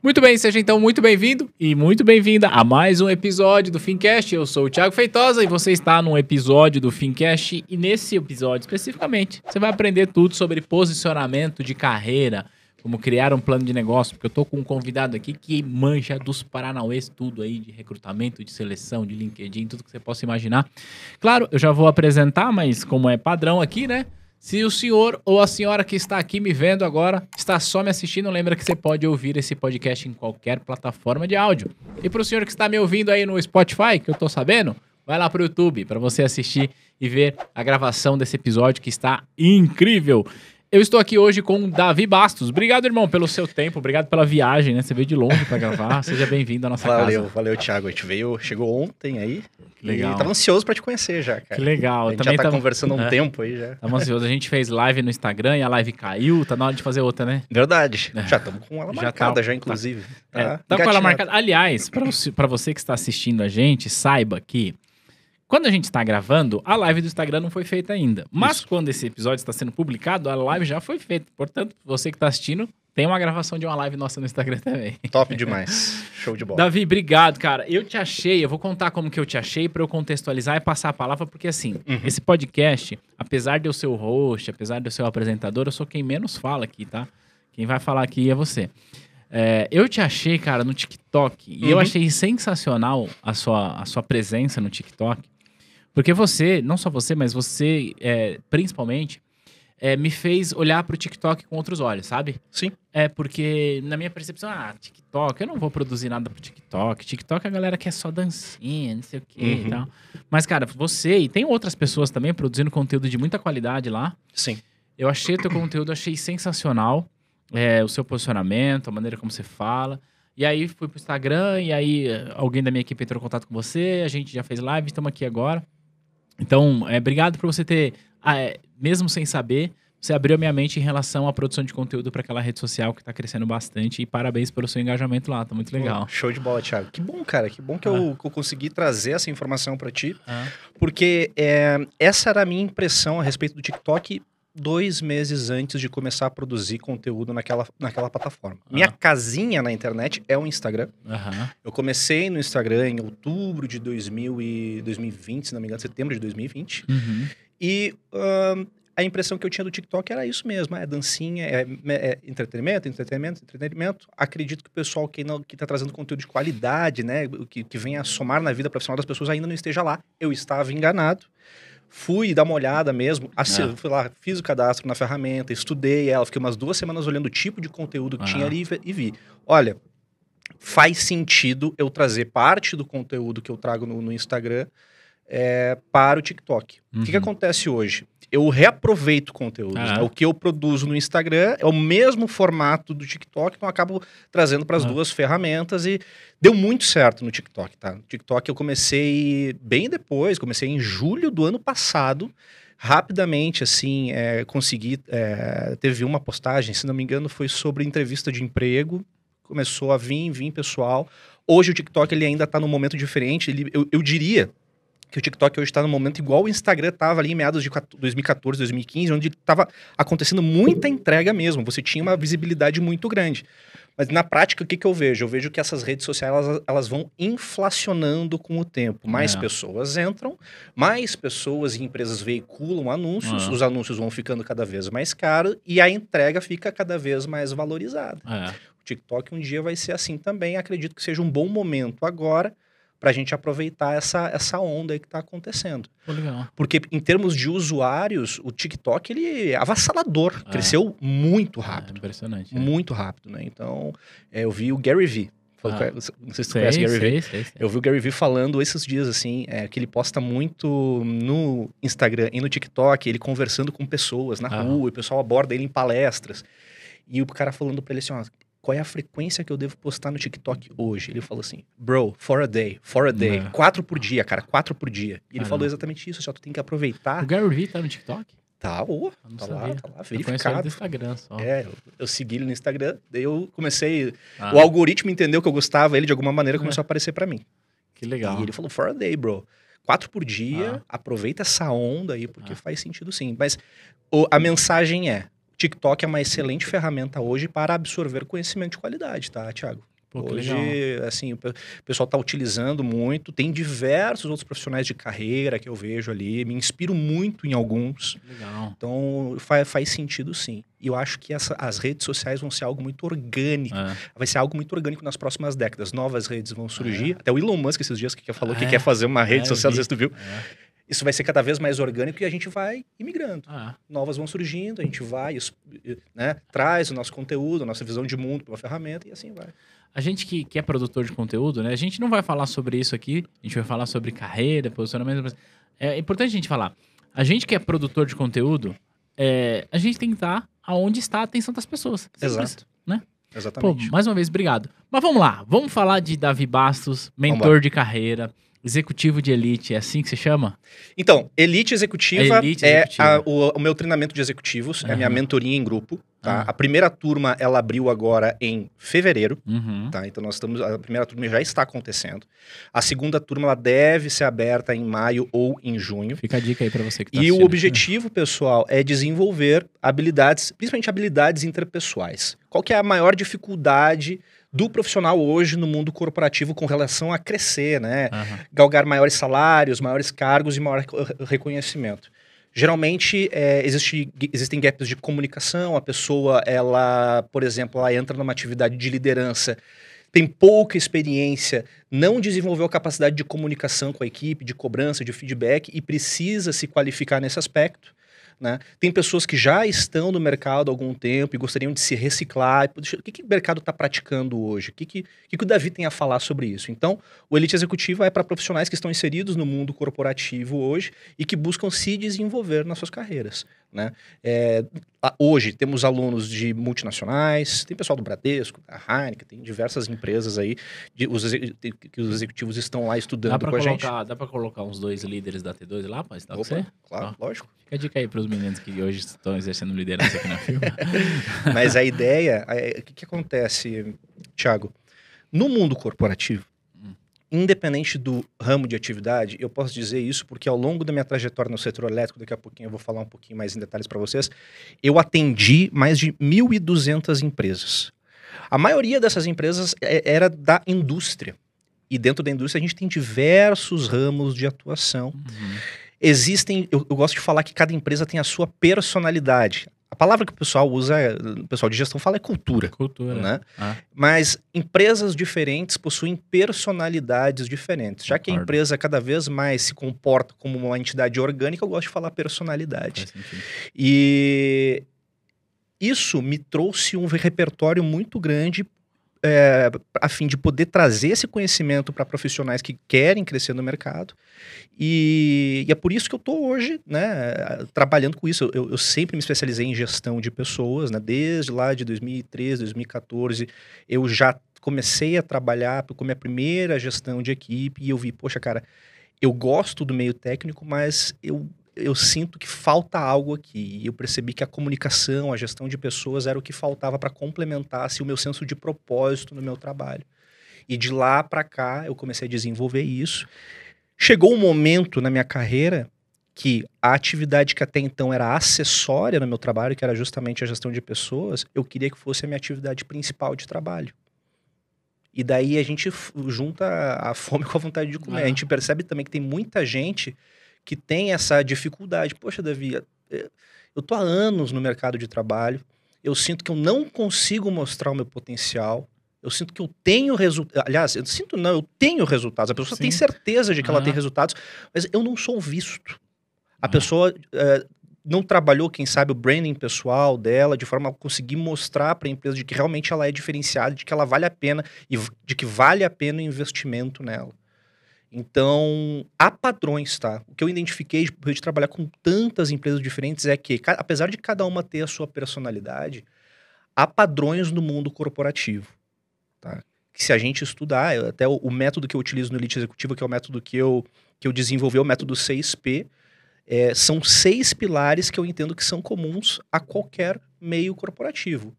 Muito bem, seja então muito bem-vindo e muito bem-vinda a mais um episódio do Fincast. Eu sou o Thiago Feitosa e você está num episódio do Fincast e nesse episódio especificamente você vai aprender tudo sobre posicionamento de carreira, como criar um plano de negócio, porque eu tô com um convidado aqui que manja dos Paranauês tudo aí de recrutamento, de seleção, de LinkedIn, tudo que você possa imaginar. Claro, eu já vou apresentar, mas como é padrão aqui, né? Se o senhor ou a senhora que está aqui me vendo agora está só me assistindo, lembra que você pode ouvir esse podcast em qualquer plataforma de áudio. E para o senhor que está me ouvindo aí no Spotify, que eu estou sabendo, vai lá para o YouTube para você assistir e ver a gravação desse episódio que está incrível. Eu estou aqui hoje com o Davi Bastos. Obrigado, irmão, pelo seu tempo. Obrigado pela viagem, né? Você veio de longe para gravar. Seja bem-vindo à nossa valeu, casa. Valeu, valeu, Thiago. A gente veio, chegou ontem aí. Que legal. E tava ansioso para te conhecer já, cara. Que legal. A gente Também já tá tamo- conversando há um É. tempo aí já. Tamo ansioso. A gente fez live no Instagram e a live caiu. Tá na hora de fazer outra, né? Verdade. Já estamos com ela Já marcada tá- já, inclusive. É, Tá, tá com ela marcada. Aliás, você, pra você que está assistindo a gente, saiba que quando a gente está gravando, a live do Instagram não foi feita ainda. Mas quando esse episódio está sendo publicado, a live já foi feita. Portanto, você que está assistindo, tem uma gravação de uma live nossa no Instagram também. Top demais. Show de bola. Davi, obrigado, cara. Eu te achei, eu vou contar como que eu te achei para eu contextualizar e passar a palavra, porque assim, Uhum. esse podcast, apesar de eu ser o host, apesar de eu ser o apresentador, eu sou quem menos fala aqui, tá? Quem vai falar aqui é você. É, eu te achei, cara, no TikTok, e eu Uhum. achei sensacional a sua, a sua presença no TikTok, porque você, não só você, mas você, é, principalmente, é, me fez olhar pro TikTok com outros olhos, sabe? Sim. É, porque na minha percepção, ah, TikTok, eu não vou produzir nada pro TikTok. TikTok a galera quer só dancinha, não sei o quê e Uhum. tal. Mas, cara, você e tem outras pessoas também produzindo conteúdo de muita qualidade lá. Sim. Eu achei teu conteúdo, achei sensacional. É, o seu posicionamento, a maneira como você fala. E aí fui pro Instagram, e aí alguém da minha equipe entrou em contato com você, a gente já fez live, estamos aqui agora. Então, é, obrigado por você ter, ah, é, mesmo sem saber, você abriu a minha mente em relação à produção de conteúdo para aquela rede social que está crescendo bastante. E parabéns pelo seu engajamento lá, tá muito legal. Pô, Show de bola, Thiago. Que bom, cara. Que bom que, eu, que eu consegui trazer essa informação para ti. Ah, Porque é, essa era a minha impressão a respeito do TikTok dois meses antes de começar a produzir conteúdo naquela, naquela plataforma. Minha Ah. casinha na internet é o Instagram. aham, Eu comecei no Instagram em outubro de 2000 e 2020, se não me engano, setembro de 2020. uhum, E a impressão que eu tinha do TikTok era isso mesmo: é dancinha, é, é entretenimento, entretenimento, entretenimento. Acredito que o pessoal que não que está trazendo conteúdo de qualidade, né, que, que vem a somar na vida profissional das pessoas ainda não esteja lá. Eu estava enganado. Fui dar uma olhada mesmo, assi- Ah. fui lá, fiz o cadastro na ferramenta, estudei ela, fiquei umas duas semanas olhando o tipo de conteúdo que tinha Aham. ali e vi- e vi. Olha, faz sentido eu trazer parte do conteúdo que eu trago no, no Instagram é, para o TikTok. O que, que Uhum. acontece hoje? Eu reaproveito conteúdos. Ah. né? O que eu produzo no Instagram é o mesmo formato do TikTok, então eu acabo trazendo para as Ah. duas ferramentas e deu muito certo no TikTok, tá? No TikTok eu comecei bem depois, comecei em julho do ano passado. Rapidamente, assim, é, consegui. é, teve uma postagem, se não me engano, foi sobre entrevista de emprego. Começou a vir, vir pessoal. Hoje o TikTok ele ainda está num momento diferente. Ele, eu, eu diria que o TikTok hoje está num momento igual o Instagram estava ali em meados de 14 2014, 2015, onde estava acontecendo muita entrega mesmo. Você tinha uma visibilidade muito grande. Mas na prática, o que, que eu vejo? Eu vejo que essas redes sociais elas, elas vão inflacionando com o tempo. Mais É. pessoas entram, mais pessoas e empresas veiculam anúncios, É. os anúncios vão ficando cada vez mais caros e a entrega fica cada vez mais valorizada. é. O TikTok um dia vai ser assim também. Acredito que seja um bom momento agora para a gente aproveitar essa, essa onda aí que está acontecendo. Pô. Porque em termos de usuários, o TikTok ele é avassalador, É. cresceu muito É, rápido, impressionante. né? muito rápido, né? Então, é, eu vi o Gary Vee, Ah. não sei se tu Sei, conhece o Gary Vee. sei, sei, sei. Eu vi o Gary Vee falando esses dias, assim, é, que ele posta muito no Instagram e no TikTok, ele conversando com pessoas na Aham. rua, e o pessoal aborda ele em palestras. E o cara falando pra ele assim, ó, qual é a frequência que eu devo postar no TikTok hoje? Ele falou assim, bro, for a day, for a day. É. Quatro por dia, cara, quatro por dia. E ele Caramba. falou exatamente isso, só tu tem que aproveitar. O Gary Vee tá no TikTok? Tá, ô, Eu não tá sabia. lá, tá lá, Eu verificado. do Instagram só. É, eu, eu segui ele no Instagram, daí eu comecei. Ah, O algoritmo entendeu que eu gostava, ele de alguma maneira É. começou a aparecer pra mim. Que legal. E ele falou, for a day, bro. Quatro por dia, Ah. aproveita essa onda aí, porque Ah. faz sentido sim. Mas o- a mensagem é: TikTok é uma excelente ferramenta hoje para absorver conhecimento de qualidade, tá, Thiago? Pô, que Hoje, legal. assim, o pe- o pessoal está utilizando muito. Tem diversos outros profissionais de carreira que eu vejo ali. Me inspiro muito em alguns. Legal. Então, fa- faz sentido sim. E eu acho que essa- as redes sociais vão ser algo muito orgânico. É. Vai ser algo muito orgânico nas próximas décadas. Novas redes vão surgir. É. Até o Elon Musk esses dias que falou que É. quer fazer uma rede É, social, vi. se tu viu. É. Isso vai ser cada vez mais orgânico e a gente vai imigrando. Ah, Novas vão surgindo, a gente vai, né, traz o nosso conteúdo, a nossa visão de mundo para uma ferramenta e assim vai. A gente que, que é produtor de conteúdo, né? A gente não vai falar sobre isso aqui. A gente vai falar sobre carreira, posicionamento. mas É importante a gente falar. A gente que é produtor de conteúdo, é, a gente tem que estar aonde está a atenção das pessoas. Exato. né? Pô, Exatamente. mais uma vez, obrigado. Mas vamos lá. Vamos falar de Davi Bastos, mentor de carreira, executivo de elite. É assim que se chama? Então, Elite Executiva Elite é a- o, o meu treinamento de executivos, é a minha mentoria em grupo. Tá? Ah. A primeira turma, ela abriu agora em fevereiro. Uhum. Tá? Então, nós estamos. A primeira turma já está acontecendo. A segunda turma, ela deve ser aberta em maio ou em junho. Fica a dica aí pra você que tá E o assistindo. objetivo, pessoal, é desenvolver habilidades, principalmente habilidades interpessoais. Qual que é a maior dificuldade do profissional hoje no mundo corporativo com relação a crescer, né? Aham. Galgar maiores salários, maiores cargos e maior re- reconhecimento. Geralmente, é, existe, existem gaps de comunicação, a pessoa, ela, por exemplo, ela entra numa atividade de liderança, tem pouca experiência, não desenvolveu a capacidade de comunicação com a equipe, de cobrança, de feedback e precisa se qualificar nesse aspecto. Né? Tem pessoas que já estão no mercado há algum tempo e gostariam de se reciclar. E, "Puxa, O que, que o mercado está praticando hoje? O que, que, que, que o Davi tem a falar sobre isso? Então, o Elite Executiva é para profissionais que estão inseridos no mundo corporativo hoje e que buscam se desenvolver nas suas carreiras. Né? É, hoje temos alunos de multinacionais, tem pessoal do Bradesco, da Heineken, tem diversas empresas aí de- os que os executivos estão lá Dá estudando com a gente. dá pra colocar uns dois líderes da T2 lá, estar com Opa, você? claro, lógico. Fica a dica aí pros meninos que hoje estão exercendo liderança aqui na firma. Mas a ideia, é- o que, que acontece, Thiago? No mundo corporativo. Independente do ramo de atividade, eu posso dizer isso porque ao longo da minha trajetória no setor elétrico, daqui a pouquinho eu vou falar um pouquinho mais em detalhes para vocês, eu atendi mais de 1.200 empresas. A maioria dessas empresas é- era da indústria. E dentro da indústria a gente tem diversos ramos de atuação Uhum. existem. Eu, eu gosto de falar que cada empresa tem a sua personalidade. A palavra que o pessoal usa, o pessoal de gestão fala é cultura. Cultura. Né? Ah, Mas empresas diferentes possuem personalidades diferentes. Já que a empresa cada vez mais se comporta como uma entidade orgânica, eu gosto de falar personalidade. E isso me trouxe um repertório muito grande é, a fim de poder trazer esse conhecimento para profissionais que querem crescer no mercado. E, e é por isso que eu estou hoje né, trabalhando com isso. Eu, eu sempre me especializei em gestão de pessoas, né, desde lá de 2013, 2014. Eu já comecei a trabalhar com a minha primeira gestão de equipe e eu vi, poxa, cara, eu gosto do meio técnico, mas eu eu sinto que falta algo aqui. E eu percebi que a comunicação, a gestão de pessoas era o que faltava para complementar assim, o meu senso de propósito no meu trabalho. E de lá para cá eu comecei a desenvolver isso. Chegou um momento na minha carreira que a atividade que até então era acessória no meu trabalho, que era justamente a gestão de pessoas, eu queria que fosse a minha atividade principal de trabalho. E daí a gente junta a fome com a vontade de comer. Ah. A gente percebe também que tem muita gente que tem essa dificuldade. Poxa, Davi, eh, eu tô há anos no mercado de trabalho, eu sinto que eu não consigo mostrar o meu potencial, eu sinto que eu tenho resultados. Aliás, eu sinto não, eu tenho resultados. A pessoa Sim. tem certeza de que ela Aham. tem resultados, mas eu não sou visto. A Ah. pessoa eh, não trabalhou, quem sabe, o branding pessoal dela de forma a conseguir mostrar para a empresa de que realmente ela é diferenciada, de que ela vale a pena e de que vale a pena o investimento nela. Então, há padrões, tá? O que eu identifiquei depois de trabalhar com tantas empresas diferentes é que, apesar de cada uma ter a sua personalidade, há padrões no mundo corporativo, tá? Que se a gente estudar, até o, o método que eu utilizo no Elite Executiva, que é o método que eu, que eu desenvolvi, é o método 6P, é, são seis pilares que eu entendo que são comuns a qualquer meio corporativo.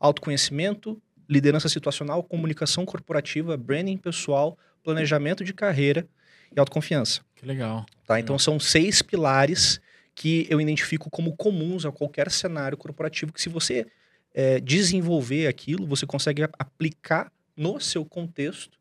Autoconhecimento, liderança situacional, comunicação corporativa, branding pessoal, planejamento de carreira e autoconfiança. Que legal. Tá? Então são seis pilares que eu identifico como comuns a qualquer cenário corporativo que se você é, desenvolver aquilo, você consegue aplicar no seu contexto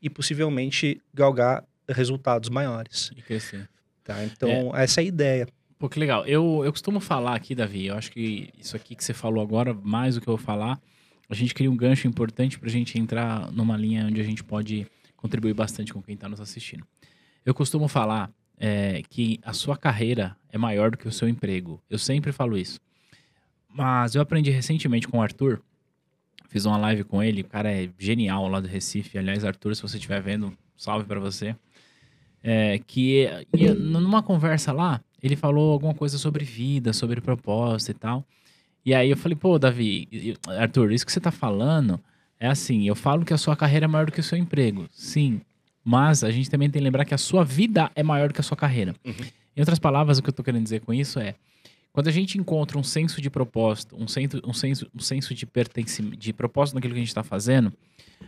e possivelmente galgar resultados maiores. E crescer. Tá? Então, essa é a ideia. Pô, que legal. Eu, eu costumo falar aqui, Davi, eu acho que isso aqui que você falou agora, mais do que eu vou falar, a gente cria um gancho importante para a gente entrar numa linha onde a gente pode contribuir bastante com quem está nos assistindo. Eu costumo falar é, que a sua carreira é maior do que o seu emprego. Eu sempre falo isso. Mas eu aprendi recentemente com o Arthur, fiz uma live com ele, o cara é genial lá do Recife. Aliás, Arthur, se você estiver vendo, salve para você. É, que numa conversa lá, ele falou alguma coisa sobre vida, sobre propósito e tal. E aí eu falei, pô, Davi, Arthur, isso que você tá falando é assim, eu falo que a sua carreira é maior do que o seu emprego. Sim, mas a gente também tem que lembrar que a sua vida é maior do que a sua carreira. Uhum. Em outras palavras, o que eu tô querendo dizer com isso é, quando a gente encontra um senso de propósito, um senso, um senso, um senso de pertencimento, de propósito naquilo que a gente está fazendo,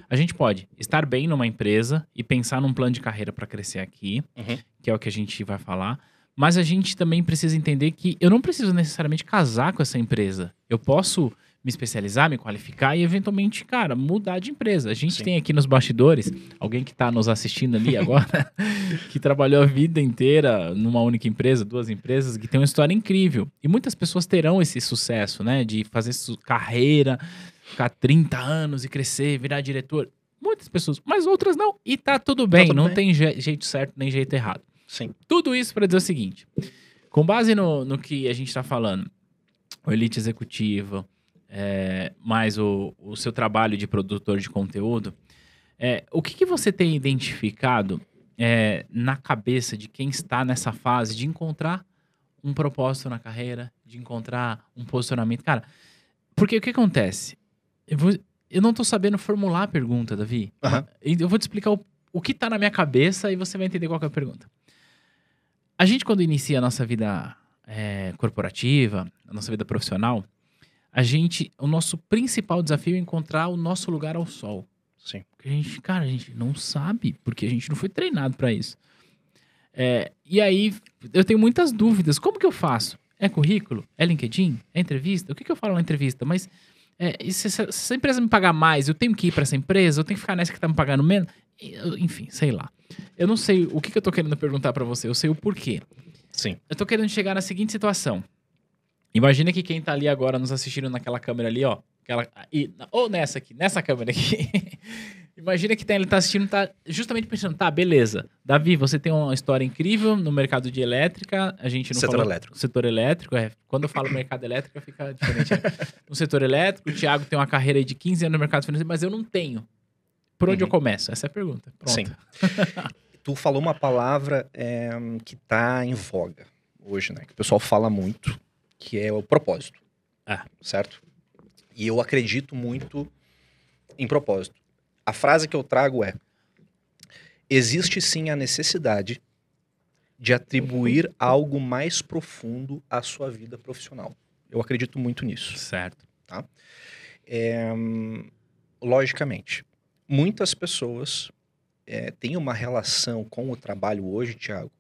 a gente pode estar bem numa empresa e pensar num plano de carreira para crescer aqui, uhum. que é o que a gente vai falar. Mas a gente também precisa entender que eu não preciso necessariamente casar com essa empresa. Eu posso me especializar, me qualificar e eventualmente, cara, mudar de empresa. A gente Sim. tem aqui nos bastidores alguém que está nos assistindo ali agora, que trabalhou a vida inteira numa única empresa, duas empresas, que tem uma história incrível. E muitas pessoas terão esse sucesso, né, de fazer carreira, ficar 30 anos e crescer, virar diretor. Muitas pessoas, mas outras não. E tá tudo bem, tá tudo não bem. tem je jeito certo nem jeito errado. Sim. Tudo isso para dizer o seguinte: com base no, no que a gente está falando, o Elite Executivo, é, mais o, o seu trabalho de produtor de conteúdo, é, o que, que você tem identificado é, na cabeça de quem está nessa fase de encontrar um propósito na carreira, de encontrar um posicionamento? Cara, porque o que acontece? Eu, vou, eu não estou sabendo formular a pergunta, Davi. Uhum. Eu vou te explicar o, o que está na minha cabeça e você vai entender qual é a pergunta. A gente, quando inicia a nossa vida é, corporativa, a nossa vida profissional, a gente, o nosso principal desafio é encontrar o nosso lugar ao sol. Sim. Porque a gente, cara, a gente não sabe, porque a gente não foi treinado para isso. É, e aí, eu tenho muitas dúvidas. Como que eu faço? É currículo? É LinkedIn? É entrevista? O que, que eu falo na entrevista? Mas é, se, se, essa empresa me pagar mais, eu tenho que ir para essa empresa? Eu tenho que ficar nessa que tá me pagando menos? Enfim, sei lá. Eu não sei o que, que eu tô querendo perguntar para você, eu sei o porquê. Sim. Eu tô querendo chegar na seguinte situação. Imagina que quem tá ali agora nos assistindo naquela câmera ali, ó. Aquela, e, ou nessa aqui, nessa câmera aqui. Imagina que tem, ele tá assistindo, tá justamente pensando, tá, beleza. Davi, você tem uma história incrível no mercado de elétrica. A gente não setor falou, elétrico. Setor elétrico, é. Quando eu falo mercado elétrico, fica diferente. Né? No setor elétrico, o Thiago tem uma carreira de 15 anos no mercado financeiro, mas eu não tenho. Por onde uhum. eu começo? Essa é a pergunta. Pronto. Sim. tu falou uma palavra é, que está em voga hoje, né? Que o pessoal fala muito, que é o propósito. Ah. Certo? E eu acredito muito em propósito. A frase que eu trago é: existe sim a necessidade de atribuir algo mais profundo à sua vida profissional. Eu acredito muito nisso. Certo. Tá? É, logicamente, muitas pessoas é, têm uma relação com o trabalho hoje, Tiago,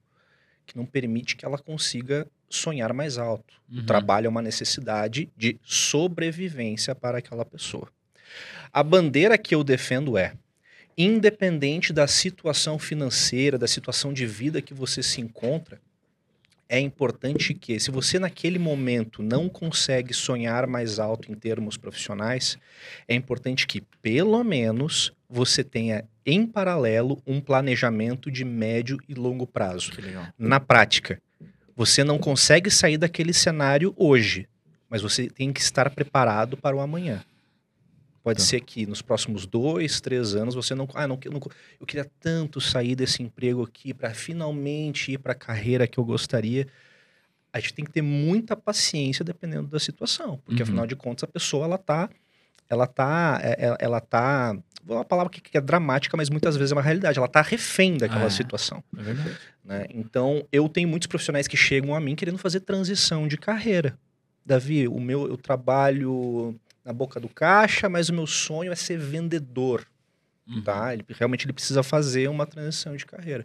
que não permite que ela consiga sonhar mais alto. Uhum. O trabalho é uma necessidade de sobrevivência para aquela pessoa. A bandeira que eu defendo é: independente da situação financeira, da situação de vida que você se encontra, é importante que, se você naquele momento não consegue sonhar mais alto em termos profissionais, é importante que, pelo menos, você tenha em paralelo um planejamento de médio e longo prazo. Na prática, você não consegue sair daquele cenário hoje, mas você tem que estar preparado para o amanhã. Pode tá. ser que nos próximos dois, três anos você não. Ah, não, não eu queria tanto sair desse emprego aqui para finalmente ir para a carreira que eu gostaria. A gente tem que ter muita paciência dependendo da situação, porque uhum. afinal de contas a pessoa ela tá, ela tá, ela, é, é, ela tá, uma palavra que, é dramática, mas muitas vezes é uma realidade. Ela tá refém daquela ah, situação. É verdade. Né? Então eu tenho muitos profissionais que chegam a mim querendo fazer transição de carreira. Davi, o meu eu trabalho na boca do caixa, mas o meu sonho é ser vendedor. Uhum. Tá? Ele, realmente ele precisa fazer uma transição de carreira.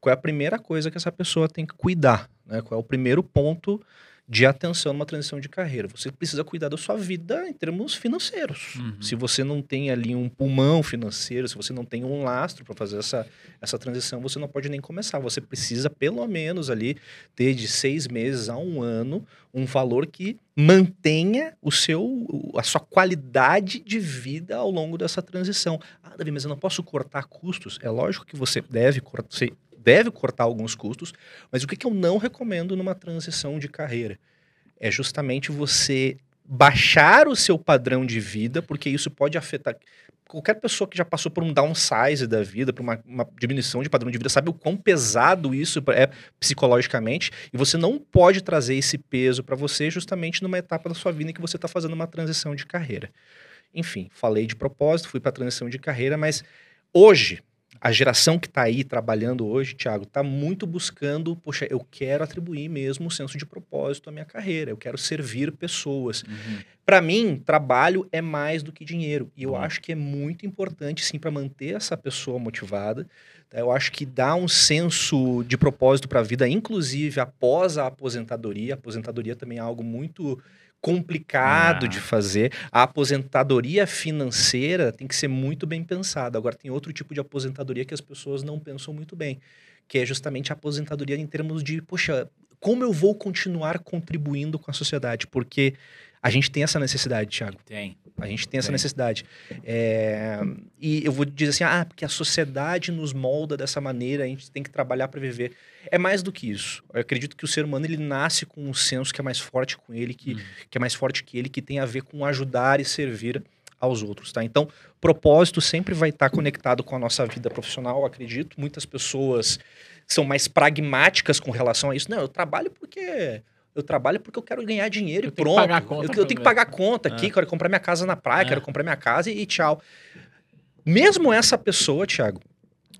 Qual é a primeira coisa que essa pessoa tem que cuidar? Né? Qual é o primeiro ponto de atenção numa transição de carreira. Você precisa cuidar da sua vida em termos financeiros. Uhum. Se você não tem ali um pulmão financeiro, se você não tem um lastro para fazer essa, essa transição, você não pode nem começar. Você precisa, pelo menos, ali, ter de seis meses a um ano um valor que mantenha o seu, a sua qualidade de vida ao longo dessa transição. Ah, Davi, mas eu não posso cortar custos. É lógico que você deve cortar, deve cortar alguns custos, mas o que, que eu não recomendo numa transição de carreira? É justamente você baixar o seu padrão de vida, porque isso pode afetar. Qualquer pessoa que já passou por um downsize da vida, por uma, uma diminuição de padrão de vida, sabe o quão pesado isso é psicologicamente, e você não pode trazer esse peso para você justamente numa etapa da sua vida em que você está fazendo uma transição de carreira. Enfim, falei de propósito, fui para a transição de carreira, mas hoje, a geração que está aí trabalhando hoje, Thiago, está muito buscando, poxa, eu quero atribuir mesmo o senso de propósito à minha carreira, eu quero servir pessoas. Uhum. Para mim, trabalho é mais do que dinheiro. E eu Bom. acho que é muito importante, sim, para manter essa pessoa motivada. tá? Eu acho que dá um senso de propósito para a vida, inclusive após a aposentadoria. A aposentadoria também é algo muito complicado Ah. de fazer. A aposentadoria financeira tem que ser muito bem pensada. Agora, tem outro tipo de aposentadoria que as pessoas não pensam muito bem, que é justamente a aposentadoria em termos de, poxa, como eu vou continuar contribuindo com a sociedade? Porque a gente tem essa necessidade, Thiago. Tem. A gente tem essa Tem. necessidade. É, E eu vou dizer assim, ah, porque a sociedade nos molda dessa maneira, a gente tem que trabalhar para viver. É mais do que isso. Eu acredito que o ser humano ele nasce com um senso que é mais forte com ele, que, Uhum. que é mais forte que ele, que tem a ver com ajudar e servir aos outros, tá? Então, propósito sempre vai estar conectado com a nossa vida profissional, acredito. Muitas pessoas são mais pragmáticas com relação a isso. Não, eu trabalho porque eu trabalho porque eu quero ganhar dinheiro Eu e pronto. eu, eu tenho que pagar a conta aqui, É. quero comprar minha casa na praia, É. quero comprar minha casa e, e tchau. Mesmo essa pessoa, Thiago,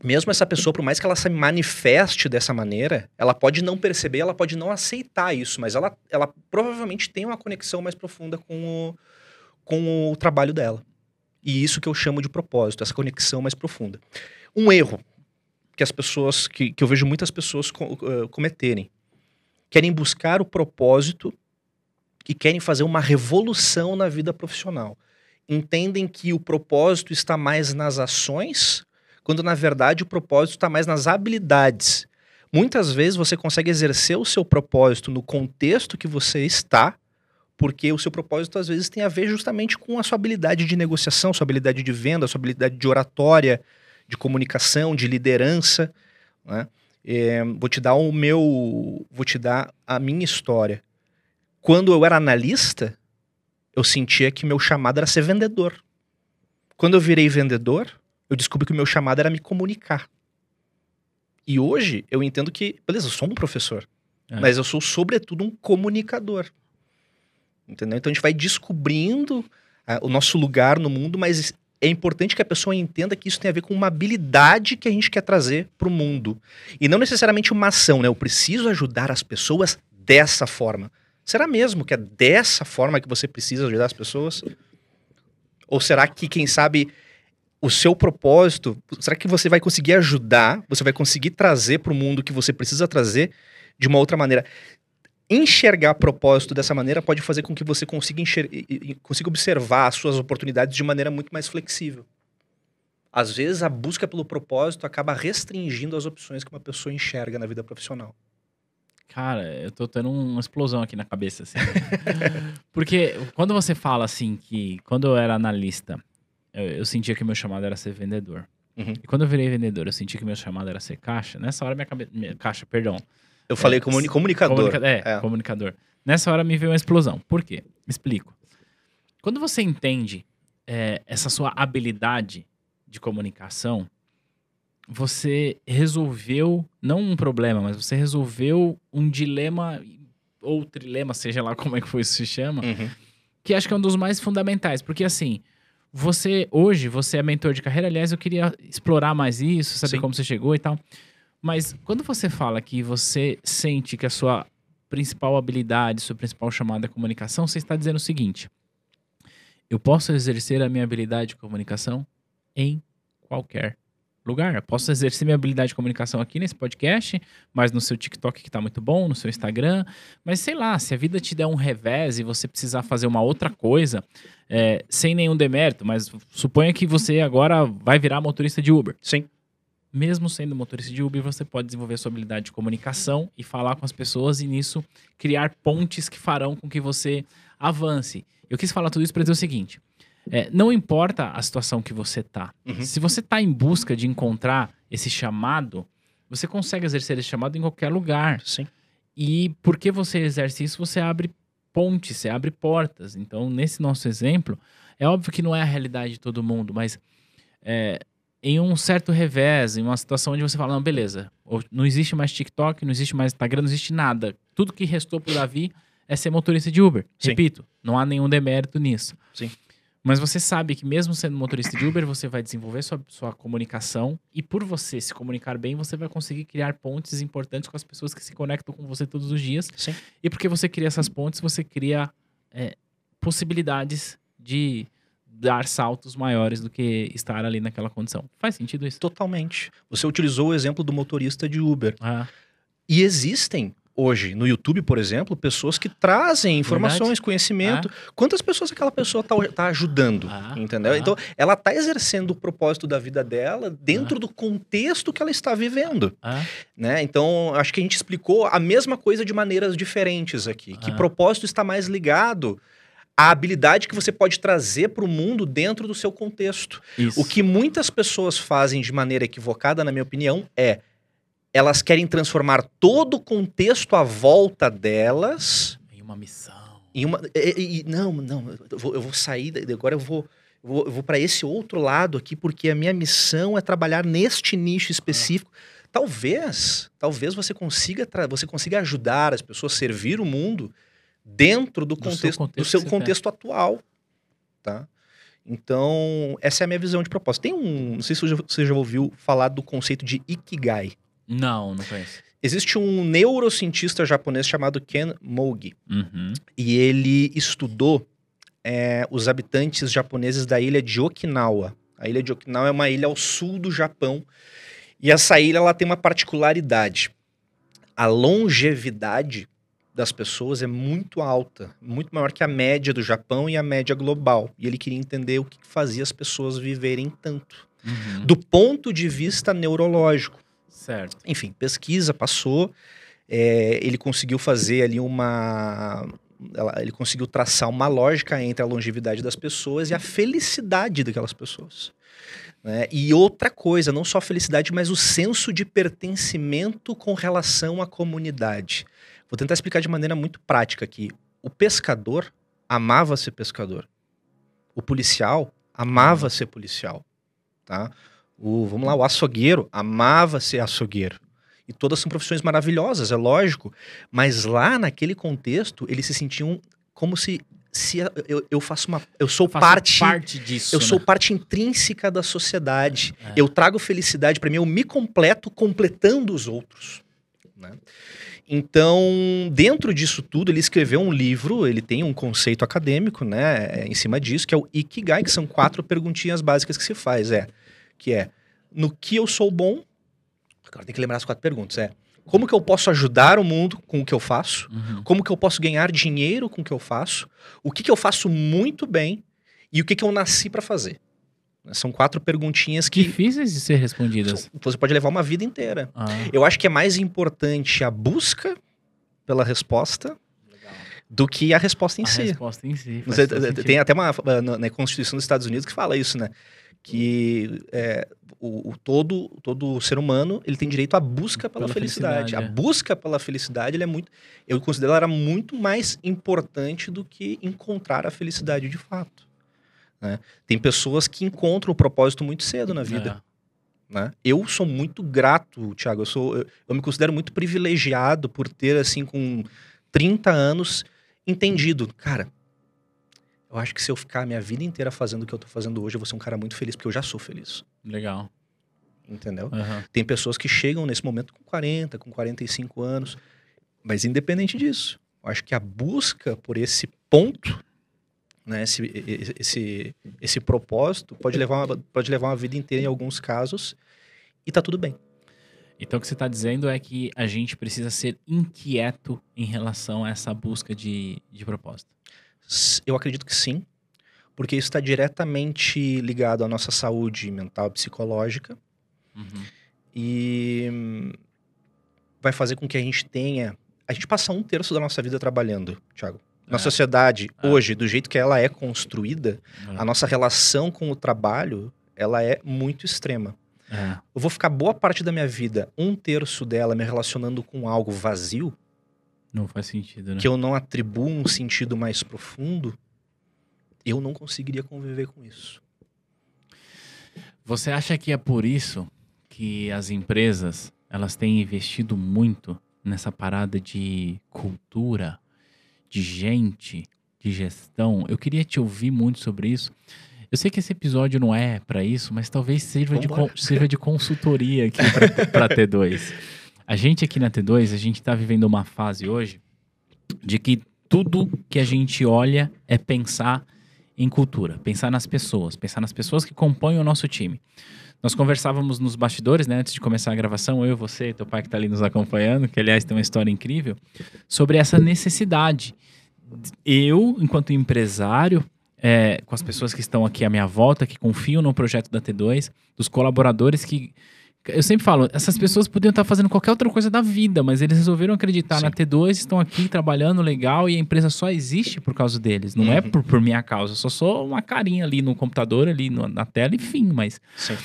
mesmo essa pessoa, por mais que ela se manifeste dessa maneira, ela pode não perceber, ela pode não aceitar isso, mas ela, ela provavelmente tem uma conexão mais profunda com o, com o trabalho dela. E isso que eu chamo de propósito, essa conexão mais profunda. Um erro que as pessoas, que, que eu vejo muitas pessoas co- eh, cometerem, querem buscar o propósito e querem fazer uma revolução na vida profissional. Entendem que o propósito está mais nas ações, quando na verdade o propósito está mais nas habilidades. Muitas vezes você consegue exercer o seu propósito no contexto que você está, porque o seu propósito às vezes tem a ver justamente com a sua habilidade de negociação, sua habilidade de venda, sua habilidade de oratória, de comunicação, de liderança. Né? É, vou te dar o meu, vou te dar a minha história. Quando eu era analista, eu sentia que meu chamado era ser vendedor. Quando eu virei vendedor, eu descobri que o meu chamado era me comunicar. E hoje eu entendo que, beleza, eu sou um professor, É. mas eu sou sobretudo um comunicador. Entendeu? Então a gente vai descobrindo ah, o nosso lugar no mundo, mas é importante que a pessoa entenda que isso tem a ver com uma habilidade que a gente quer trazer para o mundo. E não necessariamente uma ação, né? Eu preciso ajudar as pessoas dessa forma. Será mesmo que é dessa forma que você precisa ajudar as pessoas? Ou será que, quem sabe, o seu propósito, será que você vai conseguir ajudar, você vai conseguir trazer para o mundo o que você precisa trazer de uma outra maneira? Enxergar propósito dessa maneira pode fazer com que você consiga, consiga observar as suas oportunidades de maneira muito mais flexível. Às vezes, a busca pelo propósito acaba restringindo as opções que uma pessoa enxerga na vida profissional. Cara, eu tô tendo uma explosão aqui na cabeça, assim. Porque quando você fala assim que quando eu era analista, eu, eu sentia que meu chamado era ser vendedor. Uhum. E quando eu virei vendedor, eu senti que meu chamado era ser caixa. Nessa hora, minha cabeça. Caixa, perdão. Eu falei É, comuni- comunicador. Comunica- é, É. comunicador. Nessa hora me veio uma explosão. Por quê? Explico. Quando você entende é, essa sua habilidade de comunicação, você resolveu, não um problema, mas você resolveu um dilema ou trilema, seja lá como é que foi isso se chama, Uhum. que acho que é um dos mais fundamentais, porque assim, você hoje você é mentor de carreira, aliás, eu queria explorar mais isso, saber Sim. como você chegou e tal. Mas quando você fala que você sente que a sua principal habilidade, sua principal chamada é comunicação, você está dizendo o seguinte: eu posso exercer a minha habilidade de comunicação em qualquer lugar. Eu posso exercer minha habilidade de comunicação aqui nesse podcast, mas no seu TikTok que tá muito bom, no seu Instagram. Mas sei lá, se a vida te der um revés e você precisar fazer uma outra coisa, é, sem nenhum demérito, mas suponha que você agora vai virar motorista de Uber. Sim. Mesmo sendo motorista de Uber, você pode desenvolver sua habilidade de comunicação e falar com as pessoas e nisso criar pontes que farão com que você avance. Eu quis falar tudo isso para dizer o seguinte: é, não importa a situação que você tá. Uhum. Se você tá em busca de encontrar esse chamado, você consegue exercer esse chamado em qualquer lugar. Sim. E porque você exerce isso, você abre pontes, você abre portas. Então, nesse nosso exemplo, é óbvio que não é a realidade de todo mundo, mas é, em um certo revés, em uma situação onde você fala, não, beleza, não existe mais TikTok, não existe mais Instagram, não existe nada. Tudo que restou pro Davi é ser motorista de Uber. Sim. Repito, não há nenhum demérito nisso. Sim. Mas você sabe que mesmo sendo motorista de Uber, você vai desenvolver sua, sua comunicação e por você se comunicar bem, você vai conseguir criar pontes importantes com as pessoas que se conectam com você todos os dias. Sim. E porque você cria essas pontes, você cria é, possibilidades de dar saltos maiores do que estar ali naquela condição. Faz sentido isso? Totalmente. Você utilizou o exemplo do motorista de Uber. Ah, E existem hoje no YouTube, por exemplo, pessoas que trazem informações, conhecimento. Quantas pessoas aquela pessoa tá, tá ajudando? Ah, entendeu? ah. Então, ela tá exercendo o propósito da vida dela dentro do contexto que ela está vivendo. ah, Né? Então, acho que a gente explicou a mesma coisa de maneiras diferentes aqui. Que Ah. propósito está mais ligado à habilidade que você pode trazer para o mundo dentro do seu contexto. isso. O que muitas pessoas fazem de maneira equivocada, na minha opinião, é elas querem transformar todo o contexto à volta delas Em uma missão. em uma. e- e- não, não, eu vou, eu vou sair, agora eu vou. Eu vou, vou para esse outro lado aqui, porque a minha missão é trabalhar neste nicho específico. Talvez, talvez você consiga, você consiga ajudar as pessoas a servir o mundo dentro do Do seu contexto, do contexto seu contexto atual, tá? Então, essa é a minha visão de propósito. Tem um, não sei se você já- você já ouviu falar do conceito de ikigai. Não, não conheço. Existe um neurocientista japonês chamado Ken Mogi Uhum. e ele estudou é, os habitantes japoneses da ilha de Okinawa. A ilha de Okinawa é uma ilha ao sul do Japão e essa ilha ela tem uma particularidade. A longevidade das pessoas é muito alta, muito maior que a média do Japão e a média global. E ele queria entender o que fazia as pessoas viverem tanto, Uhum. do ponto de vista neurológico. Certo. Enfim, pesquisa passou, é, ele conseguiu fazer ali uma. Ele conseguiu traçar uma lógica entre a longevidade das pessoas e a felicidade daquelas pessoas. né? E outra coisa, não só a felicidade, mas o senso de pertencimento com relação à comunidade. Vou tentar explicar de maneira muito prática aqui. O pescador amava ser pescador. O policial amava ser policial. Tá? O, vamos lá, o açougueiro amava ser açougueiro. E todas são profissões maravilhosas, é lógico. Mas lá naquele contexto, eles se sentiam como se, se eu, eu faço uma. Eu sou Faço parte. parte disso. eu né? sou parte intrínseca da sociedade. É. Eu trago felicidade para mim, eu me completo completando os outros. né? Então, dentro disso tudo, ele escreveu um livro, ele tem um conceito acadêmico, né, é, em cima disso, que é o Ikigai, que são quatro perguntinhas básicas que se faz, é, que é, no que eu sou bom, agora tem que lembrar as quatro perguntas, é, como que eu posso ajudar o mundo com o que eu faço? Uhum. Como que eu posso ganhar dinheiro com o que eu faço? O que que eu faço muito bem? E o que que eu nasci para fazer? São quatro perguntinhas que Difíceis de ser respondidas. você pode levar uma vida inteira. Ah, Eu acho que é mais importante a busca pela resposta do que a resposta em a si. resposta em si. Você- sentido. tem até uma na, na Constituição dos Estados Unidos que fala isso, né? Que é, o, o todo todo ser humano ele tem direito à busca pela, Pela felicidade. felicidade, A é. busca pela felicidade é muito, eu considero ela muito mais importante do que encontrar a felicidade de fato. Né? Tem pessoas que encontram o propósito muito cedo na vida É. né? Eu sou muito grato, Thiago. Eu, sou, eu, eu me considero muito privilegiado por ter, assim, com 30 anos, entendido. Cara, eu acho que se eu ficar a minha vida inteira fazendo o que eu tô fazendo hoje, eu vou ser um cara muito feliz, porque eu já sou feliz. Legal. Entendeu? Aham. Tem pessoas que chegam nesse momento com 40, com 45 anos. Mas independente disso, eu acho que a busca por esse ponto, né, esse, esse, esse propósito, pode levar, uma, pode levar uma vida inteira em alguns casos. e tá tudo bem. Então o que você está dizendo é que a gente precisa ser inquieto em relação a essa busca de, de propósito. Eu acredito que sim, porque isso está diretamente ligado à nossa saúde mental e psicológica Uhum. e vai fazer com que a gente tenha. A gente passa um terço da nossa vida trabalhando, Thiago. Na É. sociedade, É. hoje, do jeito que ela é construída, É. a nossa relação com o trabalho, ela é muito extrema. É. Eu vou ficar boa parte da minha vida, um terço dela, me relacionando com algo vazio, Não faz sentido, né? que eu não atribuo um sentido mais profundo, eu não conseguiria conviver com isso. Você acha que é por isso que as empresas elas têm investido muito nessa parada de cultura, de gente, de gestão? Eu queria te ouvir muito sobre isso. Eu sei que esse episódio não é para isso, mas talvez sirva de, sirva de consultoria aqui para T2. A gente aqui na T2, a gente está vivendo uma fase hoje de que tudo que a gente olha é pensar em cultura, pensar nas pessoas, pensar nas pessoas que compõem o nosso time. Nós conversávamos nos bastidores, né, antes de começar a gravação, eu, você, teu pai que está ali nos acompanhando, que aliás tem uma história incrível, sobre essa necessidade. Eu, enquanto empresário, é, com as pessoas que estão aqui à minha volta, que confiam no projeto da T2, dos colaboradores que. Eu sempre falo, essas pessoas podiam estar fazendo qualquer outra coisa da vida, mas eles resolveram acreditar Sim. na T2, estão aqui trabalhando legal e a empresa só existe por causa deles. Não é Uhum. por, por minha causa, eu só sou uma carinha ali no computador, ali no- na tela, enfim, mas Sim.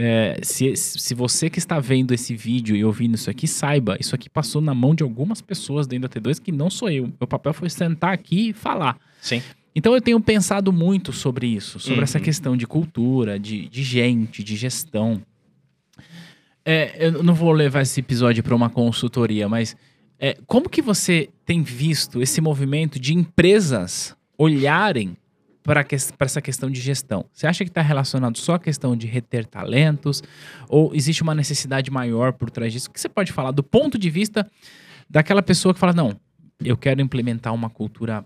É, se, se você que está vendo esse vídeo e ouvindo isso aqui, saiba, isso aqui passou na mão de algumas pessoas dentro da T2 que não sou eu. Meu papel foi sentar aqui e falar. Sim. Então eu tenho pensado muito sobre isso, sobre Uhum. essa questão de cultura, de, de gente, de gestão. É, eu não vou levar esse episódio para uma consultoria, mas é, como que você tem visto esse movimento de empresas olharem para essa questão de gestão? Você acha que está relacionado só à questão de reter talentos? Ou existe uma necessidade maior por trás disso? O que você pode falar do ponto de vista daquela pessoa que fala, não, eu quero implementar uma cultura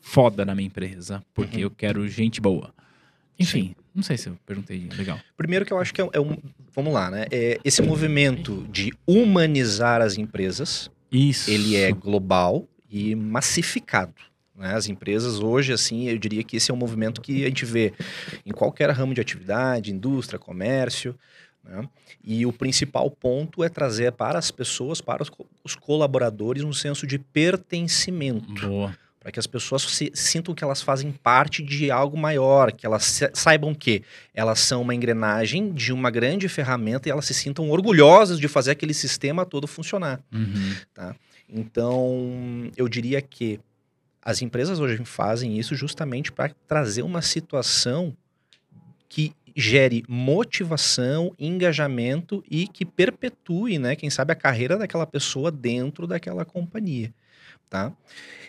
foda na minha empresa, porque Uhum. eu quero gente boa. Enfim, não sei se eu perguntei legal. Primeiro que eu acho que é, um- é um. Vamos lá, né? É, esse movimento de humanizar as empresas, Isso. ele é global e massificado. Né? As empresas hoje, assim, eu diria que esse é um movimento que a gente vê em qualquer ramo de atividade, indústria, comércio. né? E o principal ponto é trazer para as pessoas, para os, os colaboradores, um senso de pertencimento. Boa. Para que as pessoas se, sintam que elas fazem parte de algo maior, que elas se- saibam que elas são uma engrenagem de uma grande ferramenta e elas se sintam orgulhosas de fazer aquele sistema todo funcionar. Uhum. Então, eu diria que as empresas hoje fazem isso justamente para trazer uma situação que gere motivação, engajamento e que perpetue, né, quem sabe a carreira daquela pessoa dentro daquela companhia, tá?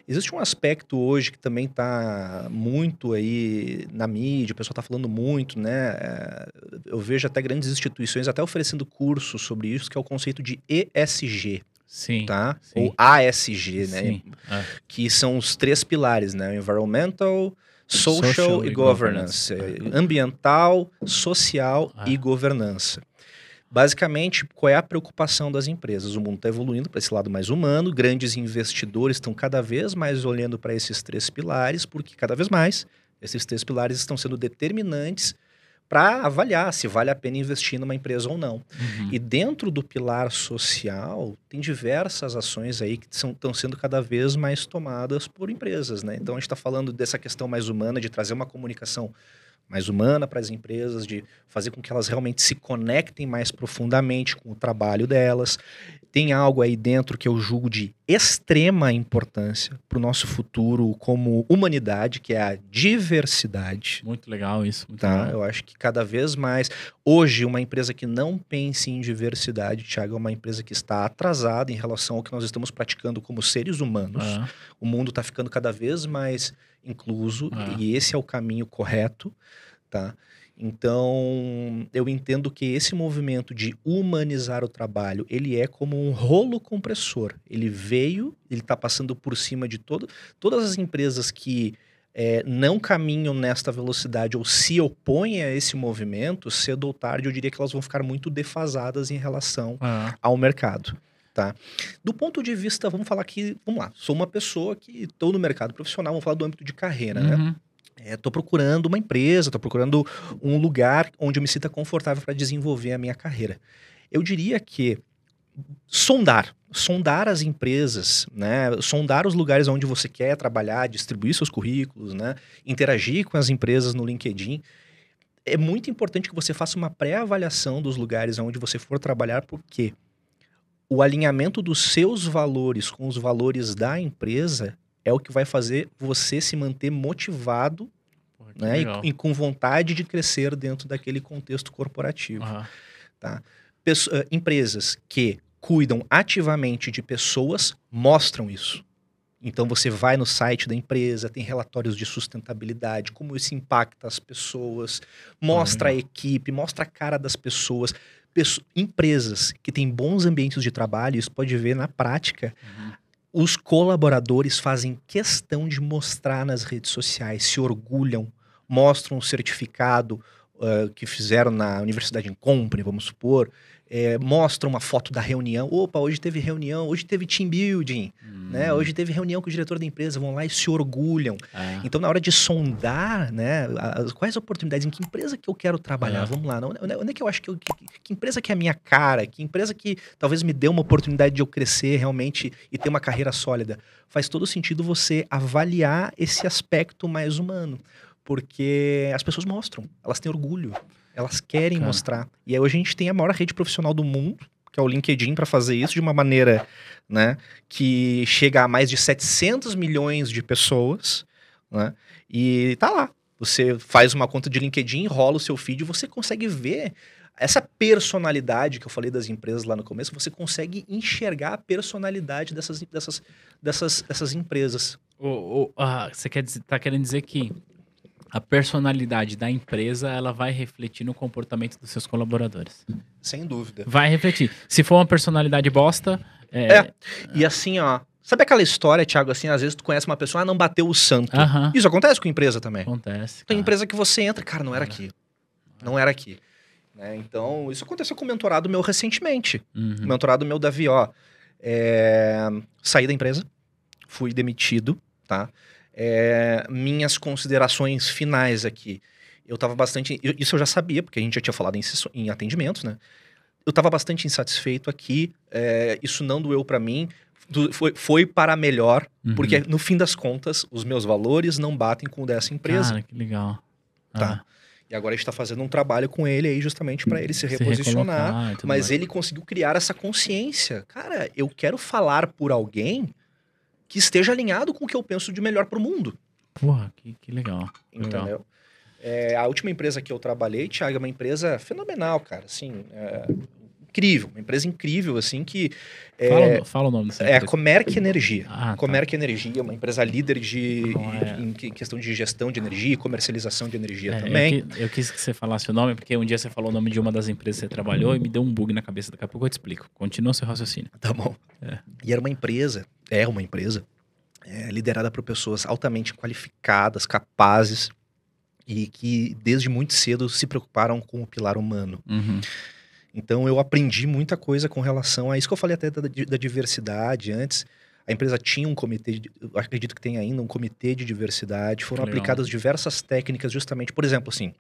Existe um aspecto hoje que também está muito aí na mídia, o pessoal está falando muito, né? é, Eu vejo até grandes instituições até oferecendo cursos sobre isso, que é o conceito de ESG, Sim. tá? sim. Ou ASG, né? Sim. É. Que são os três pilares, né? Environmental, social, Social e, e governance. governance. É, Ambiental, social Ah. e governança. Basicamente, qual é a preocupação das empresas? O mundo está evoluindo para esse lado mais humano, grandes investidores estão cada vez mais olhando para esses três pilares, porque cada vez mais esses três pilares estão sendo determinantes para avaliar se vale a pena investir numa empresa ou não. Uhum. E dentro do pilar social, tem diversas ações aí que estão sendo cada vez mais tomadas por empresas, né? Então a gente está falando dessa questão mais humana, de trazer uma comunicação mais humana para as empresas, de fazer com que elas realmente se conectem mais profundamente com o trabalho delas. Tem algo aí dentro que eu julgo de extrema importância para o nosso futuro como humanidade, que é a diversidade. Muito legal isso. Muito Tá, legal. eu acho que cada vez mais. Hoje, uma empresa que não pense em diversidade, Thiago, é uma empresa que está atrasada em relação ao que nós estamos praticando como seres humanos. Ah, O mundo está ficando cada vez mais incluso Ah. e esse é o caminho correto, tá? Então, eu entendo que esse movimento de humanizar o trabalho, ele é como um rolo compressor. Ele veio, ele está passando por cima de todo, todas as empresas que é, não caminham nesta velocidade ou se opõem a esse movimento, cedo ou tarde eu diria que elas vão ficar muito defasadas em relação Ah, ao mercado. Tá? Do ponto de vista, vamos falar aqui, vamos lá, sou uma pessoa que estou no mercado profissional, vamos falar do âmbito de carreira, né? uhum. Estou procurando uma empresa, estou procurando um lugar onde eu me sinta confortável para desenvolver a minha carreira. Eu diria que sondar, sondar as empresas, né? Sondar os lugares onde você quer trabalhar, distribuir seus currículos, né? Interagir com as empresas no LinkedIn. É muito importante que você faça uma pré-avaliação dos lugares onde você for trabalhar, porque o alinhamento dos seus valores com os valores da empresa é o que vai fazer você se manter motivado Porra, né, e, e com vontade de crescer dentro daquele contexto corporativo. Aham. Pesso- eh, empresas que cuidam ativamente de pessoas mostram isso. Então você vai no site da empresa, tem relatórios de sustentabilidade, como isso impacta as pessoas, mostra a equipe, mostra a cara das pessoas. Pesso- empresas que têm bons ambientes de trabalho, isso pode ver na prática, Uhum. os colaboradores fazem questão de mostrar nas redes sociais, se orgulham, mostram o certificado ah, que fizeram na Universidade em Company, vamos supor, eh, mostram uma foto da reunião. Opa, hoje teve reunião, hoje teve team building, né? Hum. Hoje teve reunião com o diretor da empresa, vão lá e se orgulham. É. Então, na hora de sondar, né, as- quais oportunidades, em que empresa que eu quero trabalhar? É. Vamos lá, onde, onde é que eu acho que, eu- que, que empresa que é a minha cara? Que empresa que talvez me dê uma oportunidade de eu crescer realmente e ter uma carreira sólida? Faz todo sentido você avaliar esse aspecto mais humano, porque as pessoas mostram, elas têm orgulho, elas querem Cara. mostrar. E aí hoje a gente tem a maior rede profissional do mundo, que é o LinkedIn, para fazer isso de uma maneira, né, que chega a mais de 700 milhões de pessoas, né? E tá lá. Você faz uma conta de LinkedIn, rola o seu feed e você consegue ver essa personalidade que eu falei das empresas lá no começo, você consegue enxergar a personalidade dessas, dessas, dessas, dessas empresas. O- o- ah, você quer dizer, tá querendo dizer que a personalidade da empresa ela vai refletir no comportamento dos seus colaboradores. Sem dúvida. Vai refletir. Se for uma personalidade bosta, é. É. E assim, ó. Sabe aquela história, Thiago, assim, às vezes tu conhece uma pessoa, ah, não bateu o santo. Isso acontece com empresa também. Acontece. Tem cara. empresa que você entra, cara, não era aqui. Não era aqui. Né? Então, isso aconteceu com o mentorado meu recentemente. O Uhum. mentorado meu, Davi, ó. é, Saí da empresa, fui demitido, tá? É, Minhas considerações finais aqui. Eu tava bastante. eu- Isso eu já sabia, porque a gente já tinha falado em, em atendimentos, né? Eu tava bastante insatisfeito aqui. é, Isso não doeu pra mim. Du- Foi, foi para melhor, Uhum. porque no fim das contas, os meus valores não batem com o dessa empresa. Cara, que legal. Tá. E agora a gente tá fazendo um trabalho com ele aí justamente para ele se Ah, se reposicionar. Mas mais. ele conseguiu criar essa consciência. Cara, eu quero falar por alguém que esteja alinhado com o que eu penso de melhor pro mundo. Porra, que, que legal. Legal. Entendeu? É, a última empresa que eu trabalhei, Thiago, é uma empresa fenomenal, cara. Assim, é, incrível. Uma empresa incrível, assim, que. É, Fala, o- fala o nome dessa é a empresa. Comerc Energia. Ah, tá. Comerc Energia, uma empresa líder de, Qual é? em que- questão de gestão de energia e comercialização de energia É, também. Eu, eu quis que você falasse o nome, porque um dia você falou o nome de uma das empresas que você trabalhou e me deu um bug na cabeça. Daqui a pouco eu te explico. Continua seu raciocínio. Tá bom. É. E era uma empresa, é uma empresa, é, liderada por pessoas altamente qualificadas, capazes e que desde muito cedo se preocuparam com o pilar humano. Uhum. Então eu aprendi muita coisa com relação a isso que eu falei até da, da diversidade antes. A empresa tinha um comitê, de, acredito que tem ainda um comitê de diversidade. Foram Legal. aplicadas diversas técnicas, justamente, por exemplo, assim,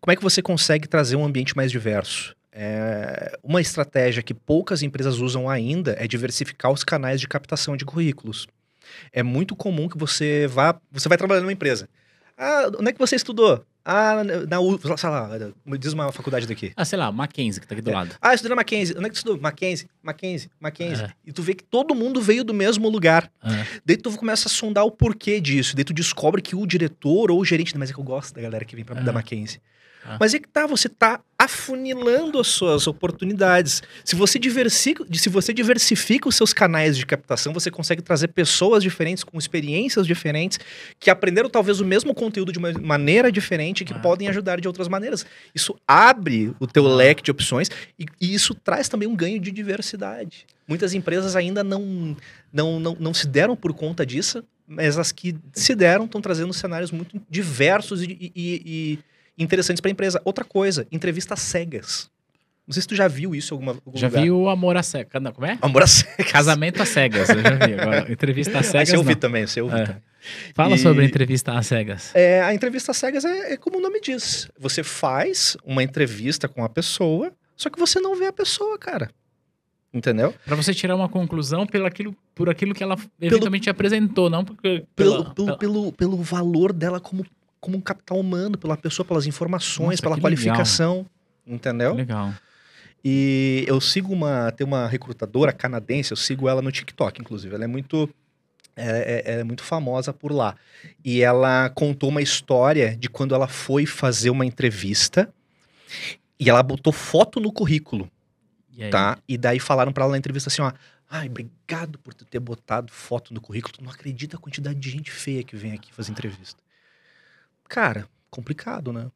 como é que você consegue trazer um ambiente mais diverso? É, uma estratégia que poucas empresas usam ainda é diversificar os canais de captação de currículos. É muito comum que você vá, você vai trabalhar numa empresa. Ah, onde é que você estudou? Ah, na U, sei lá, diz uma faculdade daqui. Ah, sei lá, Mackenzie, que tá aqui do É. lado. Ah, eu estudei na Mackenzie. Onde é que tu estudou? Mackenzie, Mackenzie, Mackenzie. É. E tu vê que todo mundo veio do mesmo lugar. Ah, Daí tu começa a sondar o porquê disso. Daí tu descobre que o diretor ou o gerente... Mas é que eu gosto da galera que vem pra, É. da Mackenzie. Ah. Mas é que tá, você tá afunilando as suas oportunidades. Se você, diversifica, se você diversifica os seus canais de captação, você consegue trazer pessoas diferentes, com experiências diferentes, que aprenderam talvez o mesmo conteúdo de uma maneira diferente, que Ah. podem ajudar de outras maneiras. Isso abre o teu leque de opções e, e isso traz também um ganho de diversidade. Muitas empresas ainda não, não, não, não se deram por conta disso, mas as que se deram estão trazendo cenários muito diversos e, e- e- e interessantes para a empresa. Outra coisa, entrevistas cegas. Não sei se tu já viu isso alguma, algum Já lugar. vi o Amor a Cegas. Não, como é? Amor às cegas. Casamento a cegas, eu já vi. Agora, entrevista a Esse cegas, eu vi também, eu vi É. também. Fala E- sobre entrevista a cegas. É, a entrevista às cegas é, é como o nome diz. Você faz uma entrevista com a pessoa, só que você não vê a pessoa, cara. Entendeu? Pra você tirar uma conclusão pelo aquilo, por aquilo que ela eventualmente apresentou, não porque... Pelo, pela- pelo, pela- pelo, pelo valor dela como, como um capital humano, pela pessoa, pelas informações, Nossa, pela que qualificação. Entendeu? Legal. E eu sigo uma. Tem uma recrutadora canadense, eu sigo ela no TikTok, inclusive. Ela é muito. É, é- é muito famosa por lá. E ela contou uma história de quando ela foi fazer uma entrevista e ela botou foto no currículo, E aí? tá? E daí falaram pra ela na entrevista assim: ó. Ai, obrigado por ter botado foto no currículo. Tu não acredita a quantidade de gente feia que vem aqui fazer entrevista. Cara, complicado, né?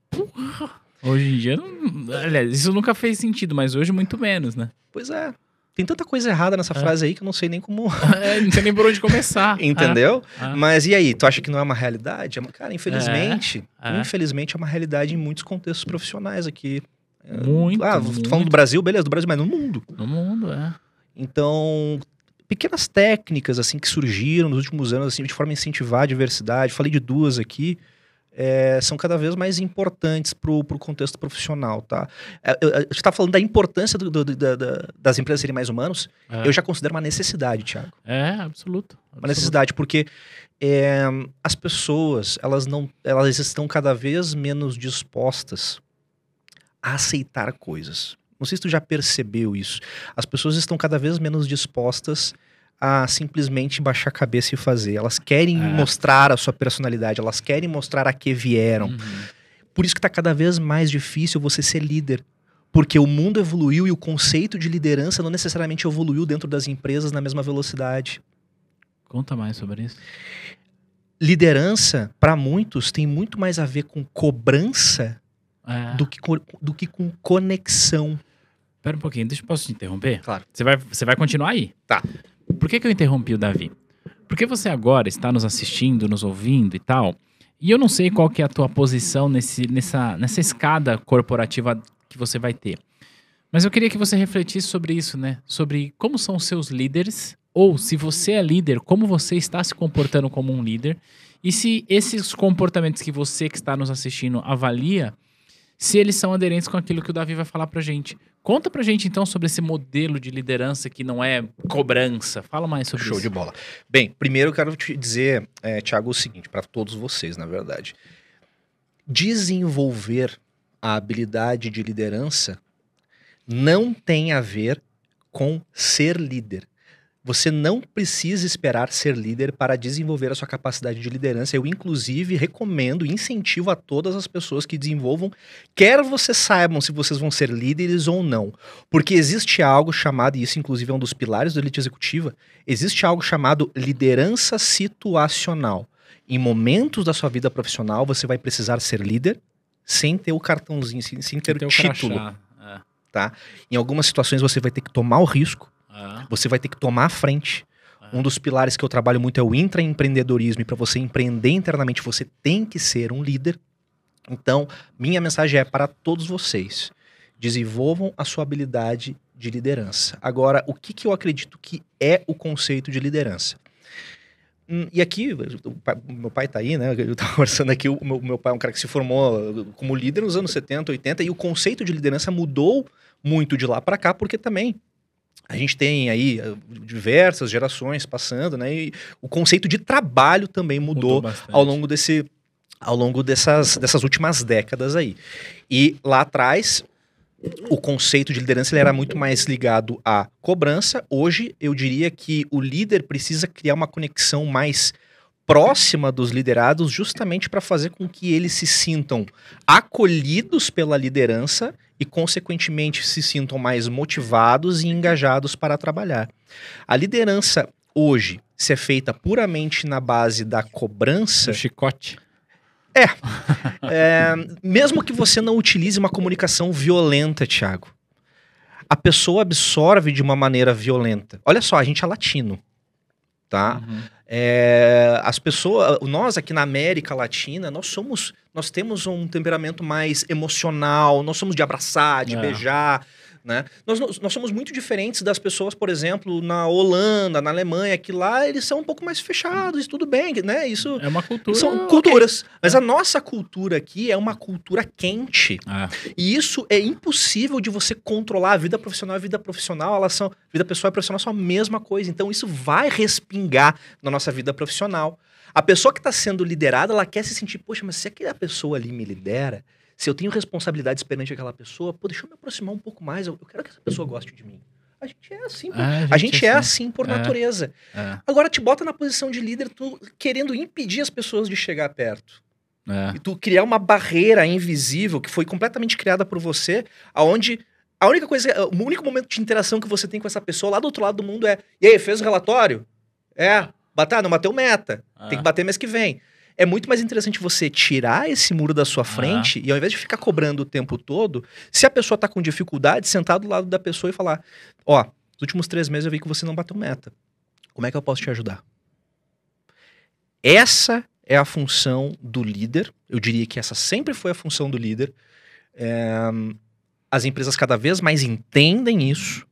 Hoje em dia, não... aliás, isso nunca fez sentido, mas hoje muito menos, né? Pois é. Tem tanta coisa errada nessa É. frase aí que eu não sei nem como. É, não sei nem por onde começar. Entendeu? Ah, ah. Mas e aí, tu acha que não é uma realidade? É Cara, infelizmente, É, é. infelizmente é uma realidade em muitos contextos profissionais aqui. É, Muito, Ah, tô muito. falando do Brasil, beleza, do Brasil, mas no mundo. No mundo, é. Então, pequenas técnicas assim que surgiram nos últimos anos assim de forma a incentivar a diversidade. Falei de duas aqui. É, são cada vez mais importantes para o contexto profissional, tá? É, a gente está falando da importância do- do- da- da- das empresas serem mais humanos. É, Eu já considero uma necessidade, Thiago. é absoluto. uma absoluto. necessidade, porque é, as pessoas, elas não, elas estão cada vez menos dispostas a aceitar coisas. Não sei se tu já percebeu isso. As pessoas estão cada vez menos dispostas a simplesmente baixar a cabeça e fazer. Elas querem É. mostrar a sua personalidade, elas querem mostrar a que vieram. Uhum. Por isso que está cada vez mais difícil você ser líder. Porque o mundo evoluiu e o conceito de liderança não necessariamente evoluiu dentro das empresas na mesma velocidade. Conta mais sobre isso. liderança, para muitos, tem muito mais a ver com cobrança É. do, que, do que com conexão. Pera um pouquinho, deixa eu posso te interromper? Claro. Você vai, você vai continuar aí? Tá. Por que, que eu interrompi o Davi? Porque você agora está nos assistindo, nos ouvindo e tal. E eu não sei qual que é a tua posição nesse, nessa, nessa escada corporativa que você vai ter. Mas eu queria que você refletisse sobre isso, né? Sobre como são os seus líderes, ou se você é líder, como você está se comportando como um líder, e se esses comportamentos que você que está nos assistindo avalia, se eles são aderentes com aquilo que o Davi vai falar pra gente. Conta pra gente então sobre esse modelo de liderança que não é cobrança. Fala mais sobre Show isso. de bola. Bem, primeiro eu quero te dizer, é, Tiago, o seguinte, para todos vocês, na verdade. Desenvolver a habilidade de liderança não tem a ver com ser líder. Você não precisa esperar ser líder para desenvolver a sua capacidade de liderança. Eu, inclusive, recomendo, incentivo a todas as pessoas que desenvolvam, quer vocês saibam se vocês vão ser líderes ou não. Porque existe algo chamado, e isso, inclusive, é um dos pilares da elite executiva, existe algo chamado liderança situacional. Em momentos da sua vida profissional, você vai precisar ser líder sem ter o cartãozinho, sem, sem ter o título. crachá. Em algumas situações, você vai ter que tomar o risco Você vai ter que tomar a frente. Ah. Um dos pilares que eu trabalho muito é o intraempreendedorismo. E para você empreender internamente, você tem que ser um líder. Então, minha mensagem é para todos vocês: desenvolvam a sua habilidade de liderança. Agora, o que, que eu acredito que é o conceito de liderança? Hum, E aqui, pai- meu pai tá aí, né? Eu tava conversando aqui, o meu, meu pai é um cara que se formou como líder nos anos 70, 80, e o conceito de liderança mudou muito de lá para cá, porque também a gente tem aí eh, diversas gerações passando, né? E o conceito de trabalho também mudou, bastante. ao longo desse ao longo dessas, dessas últimas décadas aí. E lá atrás o conceito de liderança ele era muito mais ligado à cobrança. Hoje eu diria que o líder precisa criar uma conexão mais próxima dos liderados, justamente para fazer com que eles se sintam acolhidos pela liderança e, consequentemente, se sintam mais motivados e engajados para trabalhar. A liderança hoje, se é feita puramente na base da cobrança, O chicote. é, mesmo que você não utilize uma comunicação violenta, Thiago, a pessoa absorve de uma maneira violenta. Olha só, a gente é latino, tá? Uhum. É, as pessoas, nós aqui na América Latina, nós somos, nós temos um temperamento mais emocional, nós somos de abraçar, de É. beijar, né? Nós, nós somos muito diferentes das pessoas, por exemplo, na Holanda, na Alemanha, que lá eles são um pouco mais fechados, e tudo bem, né? Isso É uma cultura. são culturas. Mas a nossa cultura aqui é uma cultura quente. Ah, E isso é impossível de você controlar. A vida profissional e a vida profissional, elas são. Vida pessoal e profissional são a mesma coisa. Então isso vai respingar na nossa vida profissional. A pessoa que está sendo liderada, ela quer se sentir, poxa, mas se aquela pessoa ali me lidera, se eu tenho responsabilidades perante aquela pessoa, pô, deixa eu me aproximar um pouco mais. Eu, eu quero que essa pessoa goste de mim. A gente é assim, por, É, a gente é assim por É. natureza. é, Agora te bota na posição de líder, tu querendo impedir as pessoas de chegar perto é. e tu criar uma barreira invisível que foi completamente criada por você, aonde a única coisa, o único momento de interação que você tem com essa pessoa lá do outro lado do mundo é: "E aí, fez o relatório?" É, bater, não bateu meta. Ah. Tem que bater mês que vem. É muito mais interessante você tirar esse muro da sua frente e ao invés de ficar cobrando o tempo todo, se a pessoa tá com dificuldade, sentar do lado da pessoa e falar: "Ó, nos últimos três meses eu vi que você não bateu meta. Como é que eu posso te ajudar?" Essa é a função do líder. Eu diria que essa sempre foi a função do líder. É, as empresas cada vez mais entendem isso,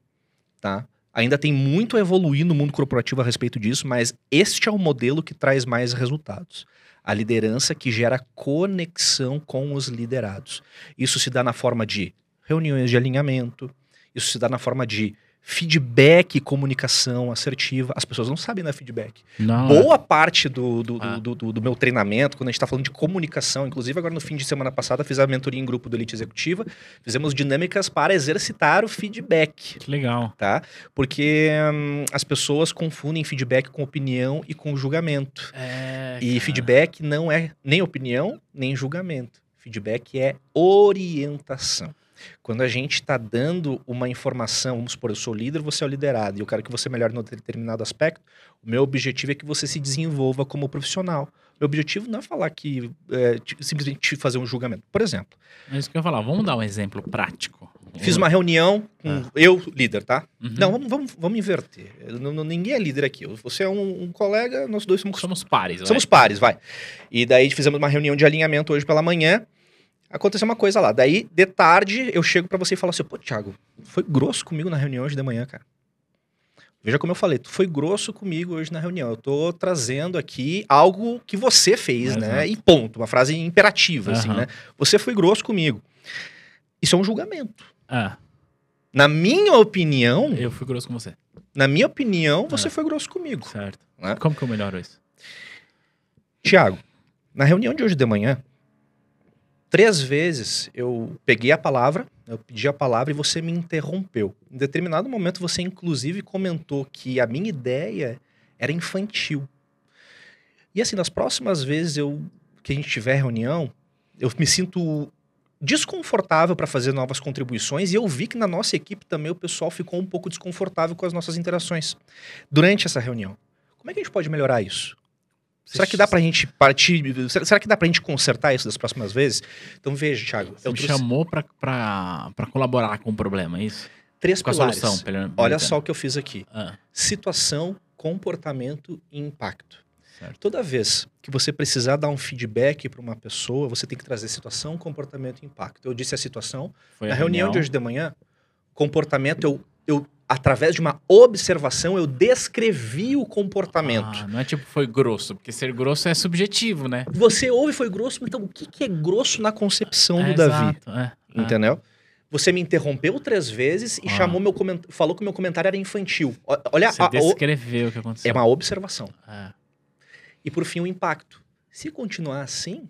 tá? Ainda tem muito a evoluir no mundo corporativo a respeito disso, mas este é o modelo que traz mais resultados. A liderança que gera conexão com os liderados. Isso se dá na forma de reuniões de alinhamento, isso se dá na forma de feedback e comunicação assertiva. As pessoas não sabem dar feedback. Não, Boa parte do, do, Ah. do, do- do meu treinamento, quando a gente está falando de comunicação, inclusive agora no fim de semana passada fiz a mentoria em grupo do Elite Executiva, fizemos dinâmicas para exercitar o feedback, Que legal. tá? Porque hum, as pessoas confundem feedback com opinião e com julgamento. É, E cara. feedback não é nem opinião, nem julgamento. Feedback é orientação. Quando a gente está dando uma informação, vamos supor, eu sou líder, você é o liderado, e eu quero que você melhore em determinado aspecto, o meu objetivo é que você se desenvolva como profissional. Meu objetivo não é falar que é, te- simplesmente te fazer um julgamento. Por exemplo, É isso que eu ia falar. Vamos dar um exemplo prático. fiz uma reunião com Ah. eu, líder, tá? Uhum. Não, vamos, vamos, vamos inverter. Não- não- ninguém é líder aqui. Você é um, um colega, nós dois somos Somos pares, vai. Somos pares, vai. E daí fizemos uma reunião de alinhamento hoje pela manhã. Aconteceu uma coisa lá. Daí, de tarde, eu chego pra você e falo assim: pô, Thiago, foi grosso comigo na reunião hoje de manhã, cara. Veja como eu falei, tu foi grosso comigo hoje na reunião. Eu tô trazendo aqui algo que você fez, né? E ponto. Uma frase imperativa, assim, Aham. né? Você foi grosso comigo. Isso é um julgamento. Ah, Na minha opinião, eu fui grosso com você. na minha opinião, você Ah. foi grosso comigo. Certo. Né? Como que eu melhoro isso? Tiago, na reunião de hoje de manhã, três vezes eu peguei a palavra, eu pedi a palavra e você me interrompeu. Em determinado momento você inclusive comentou que a minha ideia era infantil. E assim, nas próximas vezes eu que a gente tiver reunião, eu me sinto desconfortável para fazer novas contribuições e eu vi que na nossa equipe também o pessoal ficou um pouco desconfortável com as nossas interações durante essa reunião. Como é que a gente pode melhorar isso? Será que dá pra gente partir. Será que dá pra gente consertar isso das próximas vezes? Então veja, Thiago. Você Eu me trouxe chamou pra, pra, pra colaborar com o problema, é isso? três Com a pilares. solução. pelo- Olha só o que eu fiz aqui: Ah, situação, comportamento e impacto. certo. Toda vez que você precisar dar um feedback para uma pessoa, você tem que trazer situação, comportamento e impacto. Eu disse a situação. Foi Na a reunião de hoje de manhã, comportamento, eu, eu, através de uma observação, eu descrevi o comportamento. Ah, não é tipo foi grosso, porque ser grosso é subjetivo, né? Você ouve foi grosso, então o que, que é grosso na concepção do É, Davi? exato, é, é. Entendeu? Você me interrompeu três vezes e Ah. chamou meu coment... falou que o meu comentário era infantil. Olha, Você a- a- o- descreveu o que aconteceu. é uma observação. É, E por fim, o impacto. Se continuar assim,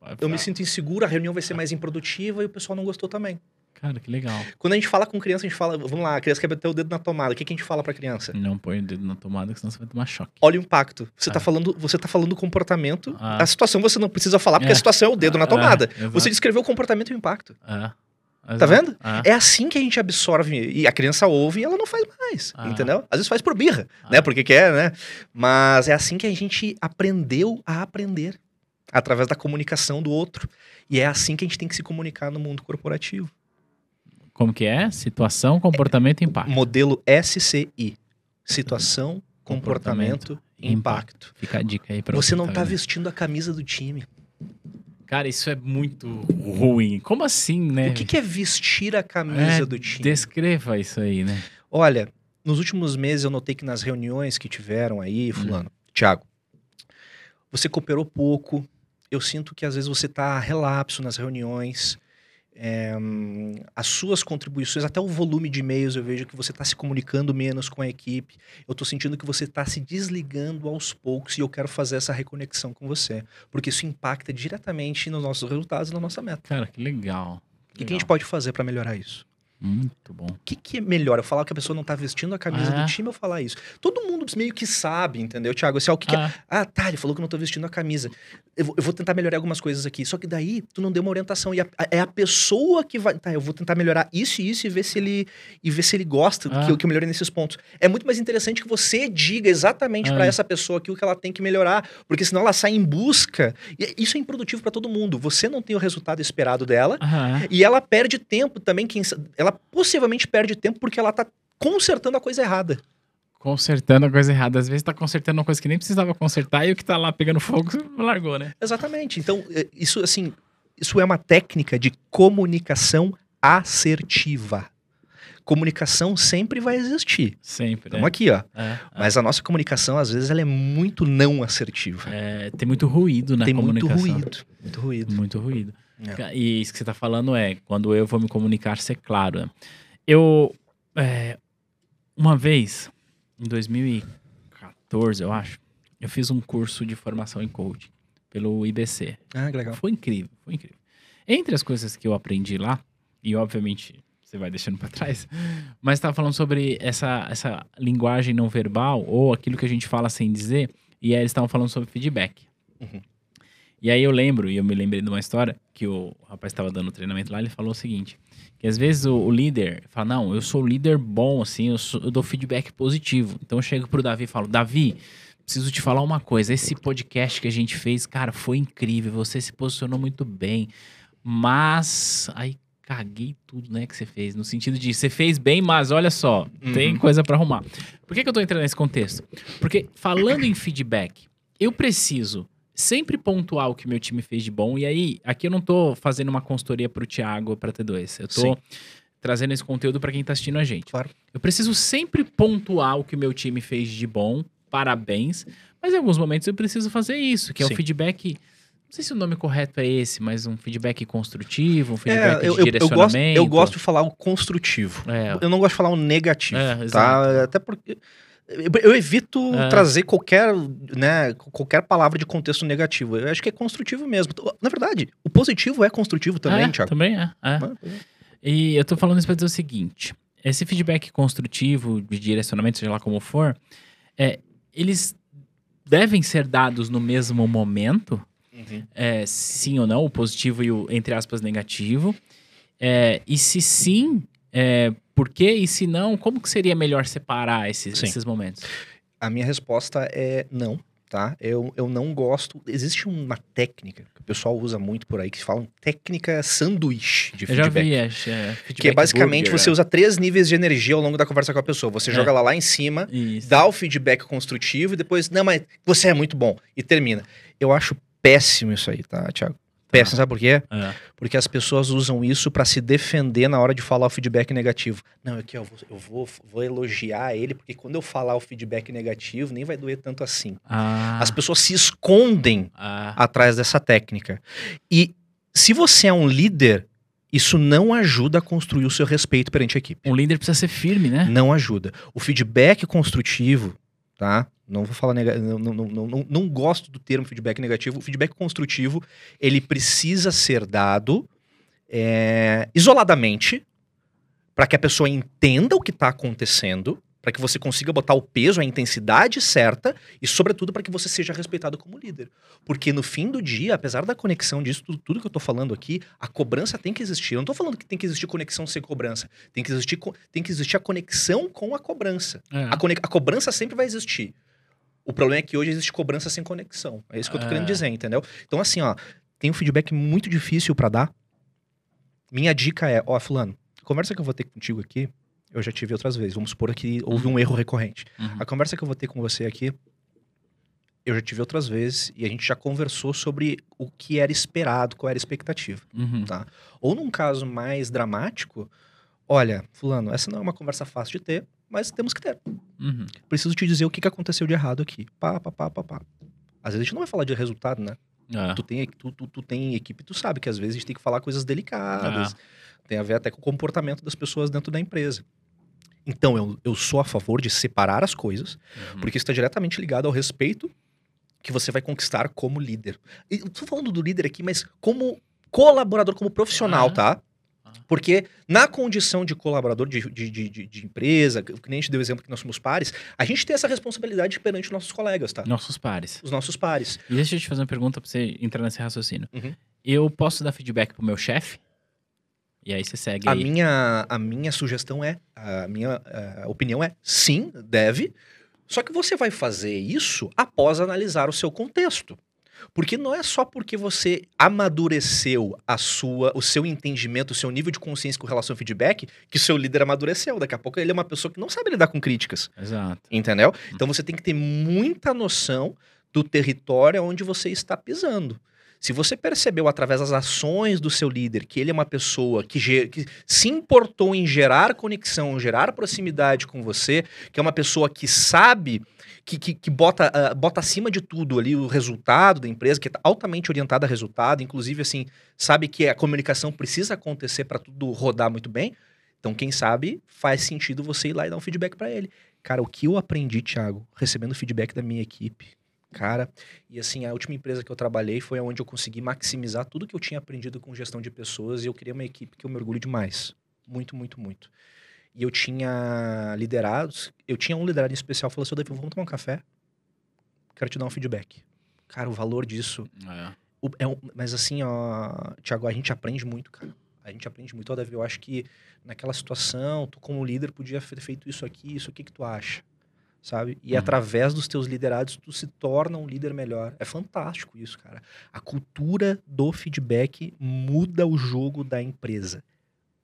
vai eu me sinto inseguro, a reunião vai ser mais improdutiva e o pessoal não gostou também. Cara, que legal. Quando a gente fala com criança, a gente fala, vamos lá, a criança quer meter o dedo na tomada. O que, que a gente fala pra criança? Não põe o dedo na tomada, senão você vai tomar choque. Olha o impacto. Você Ah. tá falando, você tá falando do comportamento. Ah. A situação você não precisa falar, porque É. a situação é o dedo na Ah, tomada. é, exato. você descreveu o comportamento e o impacto. É. Tá vendo? Ah, É assim que a gente absorve. E a criança ouve e ela não faz mais. Ah. Entendeu? Às vezes faz por birra, Ah. né? Porque quer, né? Mas é assim que a gente aprendeu a aprender. Através da comunicação do outro. E é assim que a gente tem que se comunicar no mundo corporativo. Como que é? Situação, comportamento e impacto. Modelo SCI. Situação, comportamento, impacto. Fica a dica aí pra Você não que tá vendo. vestindo a camisa do time. Cara, isso é muito ruim. Como assim, né? O que, que é vestir a camisa É, do time? Descreva isso aí, né? Olha, nos últimos meses eu notei que nas reuniões que tiveram aí, fulano, Thiago, você cooperou pouco. Eu sinto que às vezes você tá relapso nas reuniões. É, as suas contribuições, até o volume de e-mails, eu vejo que você está se comunicando menos com a equipe. Eu tô sentindo que você está se desligando aos poucos e eu quero fazer essa reconexão com você. Porque isso impacta diretamente nos nossos resultados e na nossa meta. Cara, que legal. O que, que a gente pode fazer para melhorar isso? Muito bom. O que, que é melhor? Eu falar que a pessoa não tá vestindo a camisa Ah. do time ou falar isso? Todo mundo meio que sabe, entendeu, Thiago? Assim, ó, o que que é- Ah, Ah, tá, ele falou que eu não tô vestindo a camisa. Eu vou, eu vou tentar melhorar algumas coisas aqui. Só que daí, tu não deu uma orientação. E a- a- é a pessoa que vai. Tá, eu vou tentar melhorar isso e isso e ver se ele, e ver se ele gosta Ah. que, eu, que eu melhorei nesses pontos. É muito mais interessante que você diga exatamente Ah. pra essa pessoa aquilo que ela tem que melhorar. Porque senão ela sai em busca. E isso é improdutivo pra todo mundo. Você não tem o resultado esperado dela. E ela perde tempo também. Quem, sa- ela possivelmente perde tempo porque ela tá consertando a coisa errada. Consertando a coisa errada. Às vezes tá consertando uma coisa que nem precisava consertar e o que tá lá pegando fogo largou, né? Exatamente. Então, é, isso assim, isso é uma técnica de comunicação assertiva. Comunicação sempre vai existir. Sempre. Estamos né? aqui, ó. É, Mas a nossa comunicação, às vezes, ela é muito não assertiva. é, tem muito ruído na Tem muito comunicação. ruído. Muito ruído. Muito ruído. É. E isso que você tá falando é, quando eu vou me comunicar, ser claro. né? Eu, é, uma vez, em 2014, eu acho, eu fiz um curso de formação em coaching pelo IBC. Ah, que legal. Foi incrível, foi incrível. Entre as coisas que eu aprendi lá, e obviamente você vai deixando pra trás, mas estava falando sobre essa, essa linguagem não verbal, ou aquilo que a gente fala sem dizer, e aí eles estavam falando sobre feedback. Uhum. E aí eu lembro, e eu me lembrei de uma história, que o rapaz estava dando treinamento lá, ele falou o seguinte, que às vezes o, o líder fala, não, eu sou líder bom, assim, eu, sou- eu dou feedback positivo. Então eu chego pro Davi e falo, Davi, preciso te falar uma coisa, esse podcast que a gente fez, cara, foi incrível, você se posicionou muito bem, mas aí caguei tudo, né, que você fez, no sentido de, você fez bem, mas olha só, tem Uhum. coisa pra arrumar. Por que, que eu tô entrando nesse contexto? Porque falando em feedback, eu preciso sempre pontuar o que meu time fez de bom. E aí, aqui eu não tô fazendo uma consultoria pro Thiago ou pra T2. Eu tô Sim. trazendo esse conteúdo pra quem tá assistindo a gente. Claro. Eu preciso sempre pontuar o que meu time fez de bom. Parabéns. Mas em alguns momentos eu preciso fazer isso, que é Sim. o feedback. Não sei se o nome correto é esse, mas um feedback construtivo, um feedback É, eu, de eu, eu, direcionamento. gosto, eu gosto de falar o construtivo. É, Eu não gosto de falar o negativo, É, tá? Até porque eu, evito É. trazer qualquer, né, qualquer palavra de contexto negativo. Eu acho que é construtivo mesmo. Na verdade, o positivo é construtivo também, é, Thiago. Também é. é. E eu tô falando isso pra dizer o seguinte: esse feedback construtivo, de direcionamento, seja lá como for, é, eles devem ser dados no mesmo momento, Uhum. é, sim ou não, o positivo e o, entre aspas, negativo. É, e se sim, é, por quê? E se não, como que seria melhor separar esses, Sim. esses momentos? A minha resposta é não, tá? Eu, eu não gosto. Existe uma técnica que o pessoal usa muito por aí que se fala técnica sanduíche de Eu já feedback. vi, é, é, feedback Que é basicamente burger, você é. usa três níveis de energia ao longo da conversa com a pessoa. Você É. joga ela lá em cima, Isso. dá o feedback construtivo e depois, não, mas você é muito bom. E termina. Eu acho péssimo isso aí, tá, Thiago? Péssimo, sabe por quê? É. Porque as pessoas usam isso pra se defender na hora de falar o feedback negativo. Não, aqui, eu, vou, eu vou, vou elogiar ele, porque quando eu falar o feedback negativo, nem vai doer tanto assim. Ah, As pessoas se escondem ah, atrás dessa técnica. E se você é um líder, isso não ajuda a construir o seu respeito perante a equipe. um líder precisa ser firme, né? Não ajuda. O feedback construtivo, tá? Não vou falar nega... não, não, não, não, não gosto do termo feedback negativo. O feedback construtivo, ele precisa ser dado é, isoladamente para que a pessoa entenda o que está acontecendo para que você consiga botar o peso, a intensidade certa e, sobretudo, para que você seja respeitado como líder. Porque no fim do dia, apesar da conexão disso, tudo, tudo que eu tô falando aqui, a cobrança tem que existir. Eu não tô falando que tem que existir conexão sem cobrança. Tem que existir, tem que existir a conexão com a cobrança. É. A, a cobrança sempre vai existir. O problema é que hoje existe cobrança sem conexão. É isso que eu tô É. querendo dizer, entendeu? Então, assim, ó, tem um feedback muito difícil para dar. Minha dica é, ó, fulano, conversa que eu vou ter contigo aqui, eu já tive outras vezes. Vamos supor que houve um erro recorrente. Uhum. A conversa que eu vou ter com você aqui, eu já tive outras vezes e a gente já conversou sobre o que era esperado, qual era a expectativa. Uhum. Tá. Ou num caso mais dramático, olha, fulano, essa não é uma conversa fácil de ter, mas temos que ter. Uhum. Preciso te dizer o que aconteceu de errado aqui. Pá, pá, pá, pá, pá. Às vezes a gente não vai falar de resultado, né? É. Tu tem, tu, tu, tu tem equipe, tu sabe que às vezes a gente tem que falar coisas delicadas. Tem a ver até com o comportamento das pessoas dentro da empresa. Então, eu, eu sou a favor de separar as coisas, Uhum. porque isso está diretamente ligado ao respeito que você vai conquistar como líder. E tô falando do líder aqui, mas como colaborador, como profissional, Ah. tá? Porque na condição de colaborador de, de, de, de- empresa, que nem a gente deu exemplo que nós somos pares, a gente tem essa responsabilidade perante nossos colegas, tá? Nossos pares. Os nossos pares. E deixa eu te fazer uma pergunta pra você entrar nesse raciocínio. Uhum. Eu posso dar feedback pro meu chefe? E aí você segue A aí. minha, a minha sugestão é, a minha eh, opinião é, sim, deve. Só que você vai fazer isso após analisar o seu contexto. Porque não é só porque você amadureceu a sua, o seu entendimento, o seu nível de consciência com relação ao feedback, que o seu líder amadureceu. Daqui a pouco ele é uma pessoa que não sabe lidar com críticas. Exato. Entendeu? Então você tem que ter muita noção do território onde você está pisando. Se você percebeu através das ações do seu líder que ele é uma pessoa que, que se importou em gerar conexão, gerar proximidade com você, que é uma pessoa que sabe, que, que, que bota, ah, bota acima de tudo ali o resultado da empresa, que é altamente orientada a resultado, inclusive assim, sabe que a comunicação precisa acontecer para tudo rodar muito bem. Então, quem sabe, faz sentido você ir lá e dar um feedback para ele. Cara, o que eu aprendi, Thiago, recebendo feedback da minha equipe, cara, e assim, a última empresa que eu trabalhei foi onde eu consegui maximizar tudo que eu tinha aprendido com gestão de pessoas e eu criei uma equipe que eu me orgulho demais. Muito, muito, muito. E eu tinha liderados, eu tinha um liderado em especial, falou assim, "Ô, Davi, vamos tomar um café? Quero te dar um feedback. Cara, o valor disso É. o- é um- mas assim, ó, Thiago, a gente aprende muito, cara. A gente aprende muito. Ó, Davi, eu acho que naquela situação, tu como líder podia ter feito isso aqui, isso aqui que tu acha, sabe? E Uhum. através dos teus liderados, tu se torna um líder melhor. É fantástico isso, cara. A cultura do feedback muda o jogo da empresa.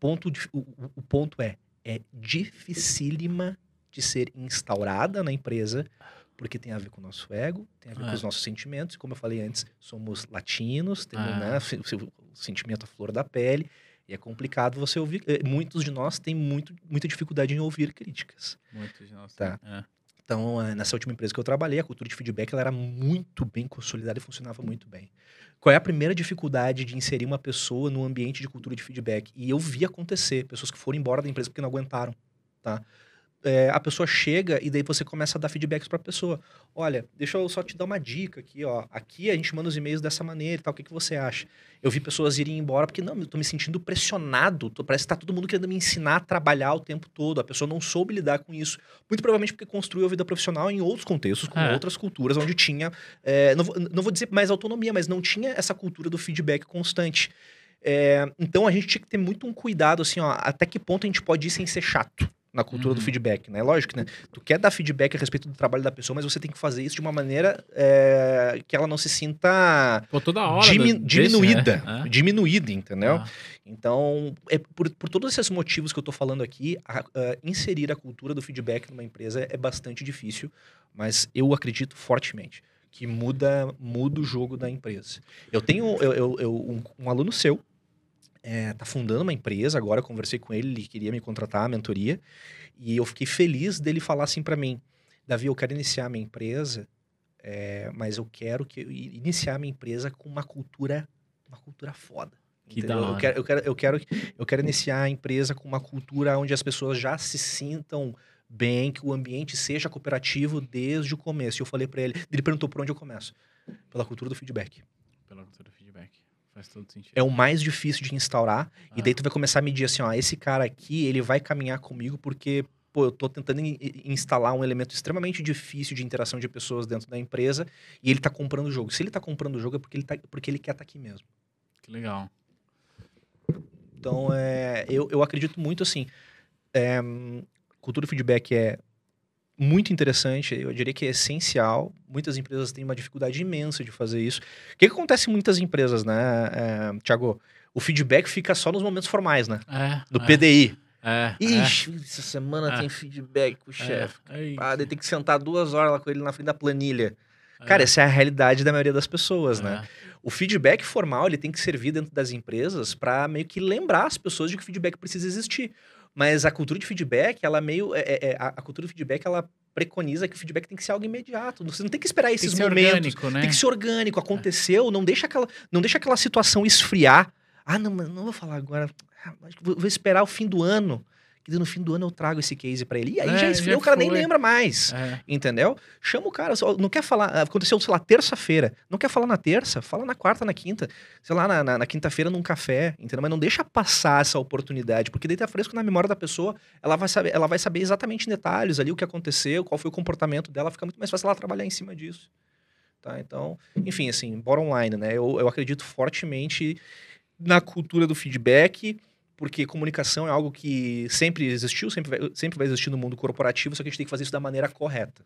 Ponto de- o, o- ponto é, é dificílima de ser instaurada na empresa, porque tem a ver com o nosso ego, tem a ver É. com os nossos sentimentos, e como eu falei antes, somos latinos, temos É. né, o sentimento à flor da pele, e é complicado você ouvir. eh, Muitos de nós têm muito, muita dificuldade em ouvir críticas. Muito de nós. Tá. É. Então, eh, nessa última empresa que eu trabalhei, a cultura de feedback ela era muito bem consolidada e funcionava muito bem. Qual é a primeira dificuldade de inserir uma pessoa no ambiente de cultura de feedback? E eu vi acontecer, pessoas que foram embora da empresa porque não aguentaram, tá? É, a pessoa chega e daí você começa a dar feedbacks para a pessoa. Olha, deixa eu só te dar uma dica aqui, ó. Aqui a gente manda os e-mails dessa maneira e tal. O que, que você acha? Eu vi pessoas irem embora porque, não, eu tô me sentindo pressionado. Tô- parece que tá todo mundo querendo me ensinar a trabalhar o tempo todo. A pessoa não soube lidar com isso. Muito provavelmente porque construiu a vida profissional em outros contextos, com É. outras culturas, onde tinha. é, não, vou- não vou dizer mais autonomia, mas não tinha essa cultura do feedback constante. É, então a gente tinha que ter muito um cuidado, assim, ó, até que ponto a gente pode ir sem ser chato na cultura do Uhum. feedback, né? Lógico, né? Tu quer dar feedback a respeito do trabalho da pessoa, mas você tem que fazer isso de uma maneira é, que ela não se sinta Pô, toda hora. deixa, diminuída. né? É. Diminuída, entendeu? Ah. Então, é por, por todos esses motivos que eu tô falando aqui, a- a inserir a cultura do feedback numa empresa é bastante difícil, mas eu acredito fortemente que muda, muda o jogo da empresa. Eu tenho eu, eu- eu- um, um aluno seu, é, tá fundando uma empresa, agora eu conversei com ele, ele queria me contratar a mentoria, e eu fiquei feliz dele falar assim para mim, Davi, eu quero iniciar minha empresa, é, mas eu quero que iniciar a minha empresa com uma cultura, uma cultura foda. Que da Eu quero, eu, quero, eu, quero, eu quero iniciar a empresa com uma cultura onde as pessoas já se sintam bem, que o ambiente seja cooperativo desde o começo. E eu falei para ele, ele perguntou por onde eu começo. Pela cultura do feedback. Pela cultura do feedback. Faz todo sentido. É o mais difícil de instaurar. E Ah. daí tu vai começar a medir assim, ó, esse cara aqui, ele vai caminhar comigo porque pô, eu tô tentando in- in- instalar um elemento extremamente difícil de interação de pessoas dentro da empresa e ele tá comprando o jogo. Se ele tá comprando o jogo é porque ele, tá, porque ele quer estar aqui mesmo. Que legal. Então, é, eu, eu acredito muito assim. é, cultura feedback é muito interessante, eu diria que é essencial. Muitas empresas têm uma dificuldade imensa de fazer isso. O que, que acontece em muitas empresas, né, é, Tiago? O feedback fica só nos momentos formais, né? É. Do é, PDI. É. Ixi, essa semana É. tem feedback com o é, chefe. é, Ah, daí tem que sentar duas horas lá com ele na frente da planilha. Cara, essa é a realidade da maioria das pessoas, né? O feedback formal ele tem que servir dentro das empresas para meio que lembrar as pessoas de que o feedback precisa existir. Mas a cultura de feedback, ela meio. é- é- é- a, cultura do feedback, ela preconiza que o feedback tem que ser algo imediato. Você não tem que esperar Tem esses que ser momentos. orgânico, né? Tem que ser orgânico. Aconteceu, não deixa aquela, não deixa aquela situação esfriar. Ah, não, mas não vou falar agora. Ah, que vou esperar o fim do ano. Daí no fim do ano eu trago esse case para ele. E aí É, já esfriou, o cara nem foi. lembra mais. É. Entendeu? Chama o cara, só- não quer falar. Aconteceu, sei lá, terça-feira. Não quer falar na terça? Fala na quarta, na quinta. Sei lá, na, na- na quinta-feira num café, entendeu? Mas não deixa passar essa oportunidade, porque daí tá fresco na memória da pessoa. Ela vai saber, ela vai saber exatamente em detalhes ali o que aconteceu, qual foi o comportamento dela. Fica muito mais fácil ela trabalhar em cima disso. Tá? Então, enfim, assim, bottom line, né? Eu, eu acredito fortemente na cultura do feedback. Porque comunicação é algo que sempre existiu, sempre vai, sempre vai existir no mundo corporativo, só que a gente tem que fazer isso da maneira correta.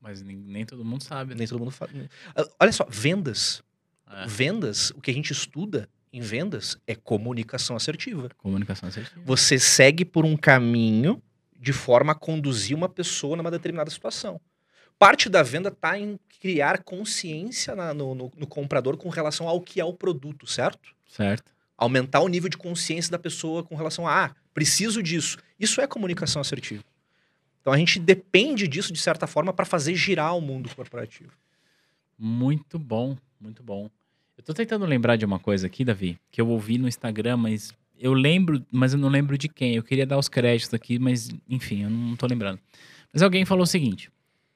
Mas nem, nem todo mundo sabe, né? Nem todo mundo fala. Ah, Olha só, vendas. É. Vendas, o que a gente estuda em vendas é comunicação assertiva. Comunicação assertiva. Você segue por um caminho de forma a conduzir uma pessoa numa determinada situação. Parte da venda está em criar consciência na- no, no- no comprador com relação ao que é o produto, certo? Certo. Aumentar o nível de consciência da pessoa com relação a, ah, preciso disso. Isso é comunicação assertiva. Então a gente depende disso, de certa forma, para fazer girar o mundo corporativo. Muito bom, muito bom. Eu tô tentando lembrar de uma coisa aqui, Davi, que eu ouvi no Instagram, mas eu lembro, mas eu não lembro de quem. Eu queria dar os créditos aqui, mas enfim, eu não tô lembrando. Mas alguém falou o seguinte: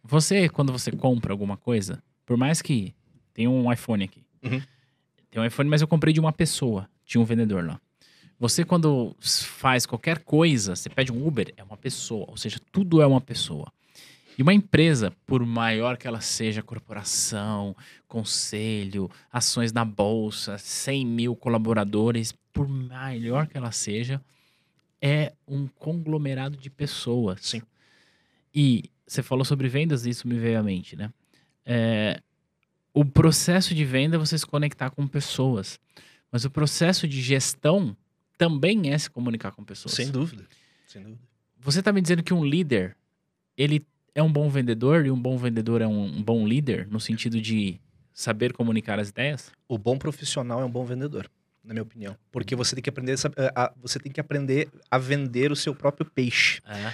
você, quando você compra alguma coisa, por mais que tem um iPhone aqui, Uhum. tem um iPhone, mas eu comprei de uma pessoa, tinha um vendedor lá. Você, quando faz qualquer coisa, você pede um Uber, é uma pessoa, ou seja, tudo é uma pessoa. E uma empresa, por maior que ela seja, corporação, conselho, ações na bolsa, 100 mil colaboradores, por maior que ela seja, é um conglomerado de pessoas. Sim. E você falou sobre vendas, isso me veio à mente, né? É, o processo de venda é você se conectar com pessoas. Mas o processo de gestão também é se comunicar com pessoas. Sem dúvida. Sem dúvida. Você tá me dizendo que um líder, ele é um bom vendedor e um bom vendedor é um, um bom líder no sentido de saber comunicar as ideias? O bom profissional é um bom vendedor, na minha opinião. Porque você tem que aprender, a, a- você tem que aprender a vender o seu próprio peixe. É.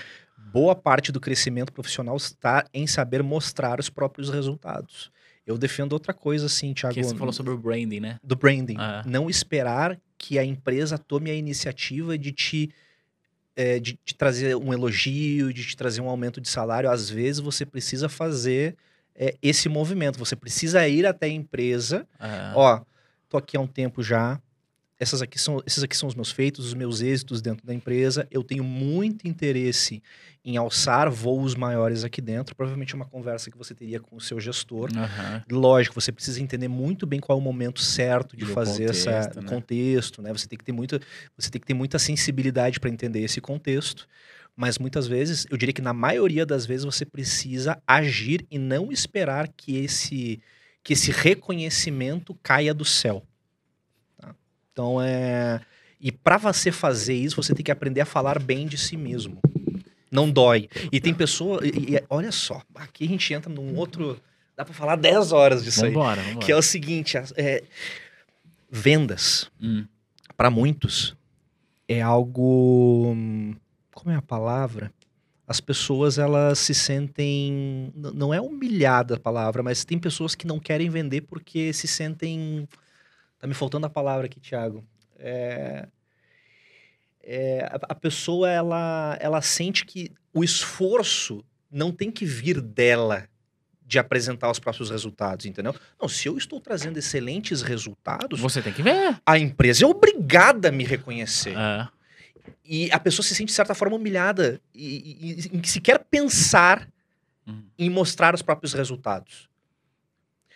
Boa parte do crescimento profissional está em saber mostrar os próprios resultados. Eu defendo outra coisa assim, Thiago. Que você falou sobre o branding, né? do branding. Ah. Não esperar que a empresa tome a iniciativa de te, é, de te trazer um elogio, de te trazer um aumento de salário. Às vezes você precisa fazer é, esse movimento. Você precisa ir até a empresa. É. Ó, tô aqui há um tempo já. Essas aqui são, esses aqui são os meus feitos, os meus êxitos dentro da empresa. Eu tenho muito interesse em alçar voos maiores aqui dentro. Provavelmente é uma conversa que você teria com o seu gestor. Aham. Lógico, você precisa entender muito bem qual é o momento certo de E fazer essa contexto, o né? contexto, né? Você tem que ter muita, você tem que ter muita sensibilidade para entender esse contexto. Mas muitas vezes, eu diria que na maioria das vezes você precisa agir e não esperar que esse que esse reconhecimento caia do céu. Então é e para você fazer isso, você tem que aprender a falar bem de si mesmo. Não dói. E tem pessoa, e, e olha só, aqui a gente entra num outro, dá para falar 10 horas disso aí. Vambora, vambora. Que é o seguinte, é, vendas, Hum, para muitos, é algo. Como é a palavra? As pessoas, elas se sentem. Não é humilhada a palavra, mas tem pessoas que não querem vender porque se sentem. Tá me faltando a palavra aqui, Thiago. É. é, a, a pessoa, ela, ela sente que o esforço não tem que vir dela de apresentar os próprios resultados, entendeu? Não, se eu estou trazendo excelentes resultados, Você tem que ver. a empresa é obrigada a me reconhecer. É. E a pessoa se sente, de certa forma, humilhada e, e, e sequer pensar Uhum. em mostrar os próprios resultados.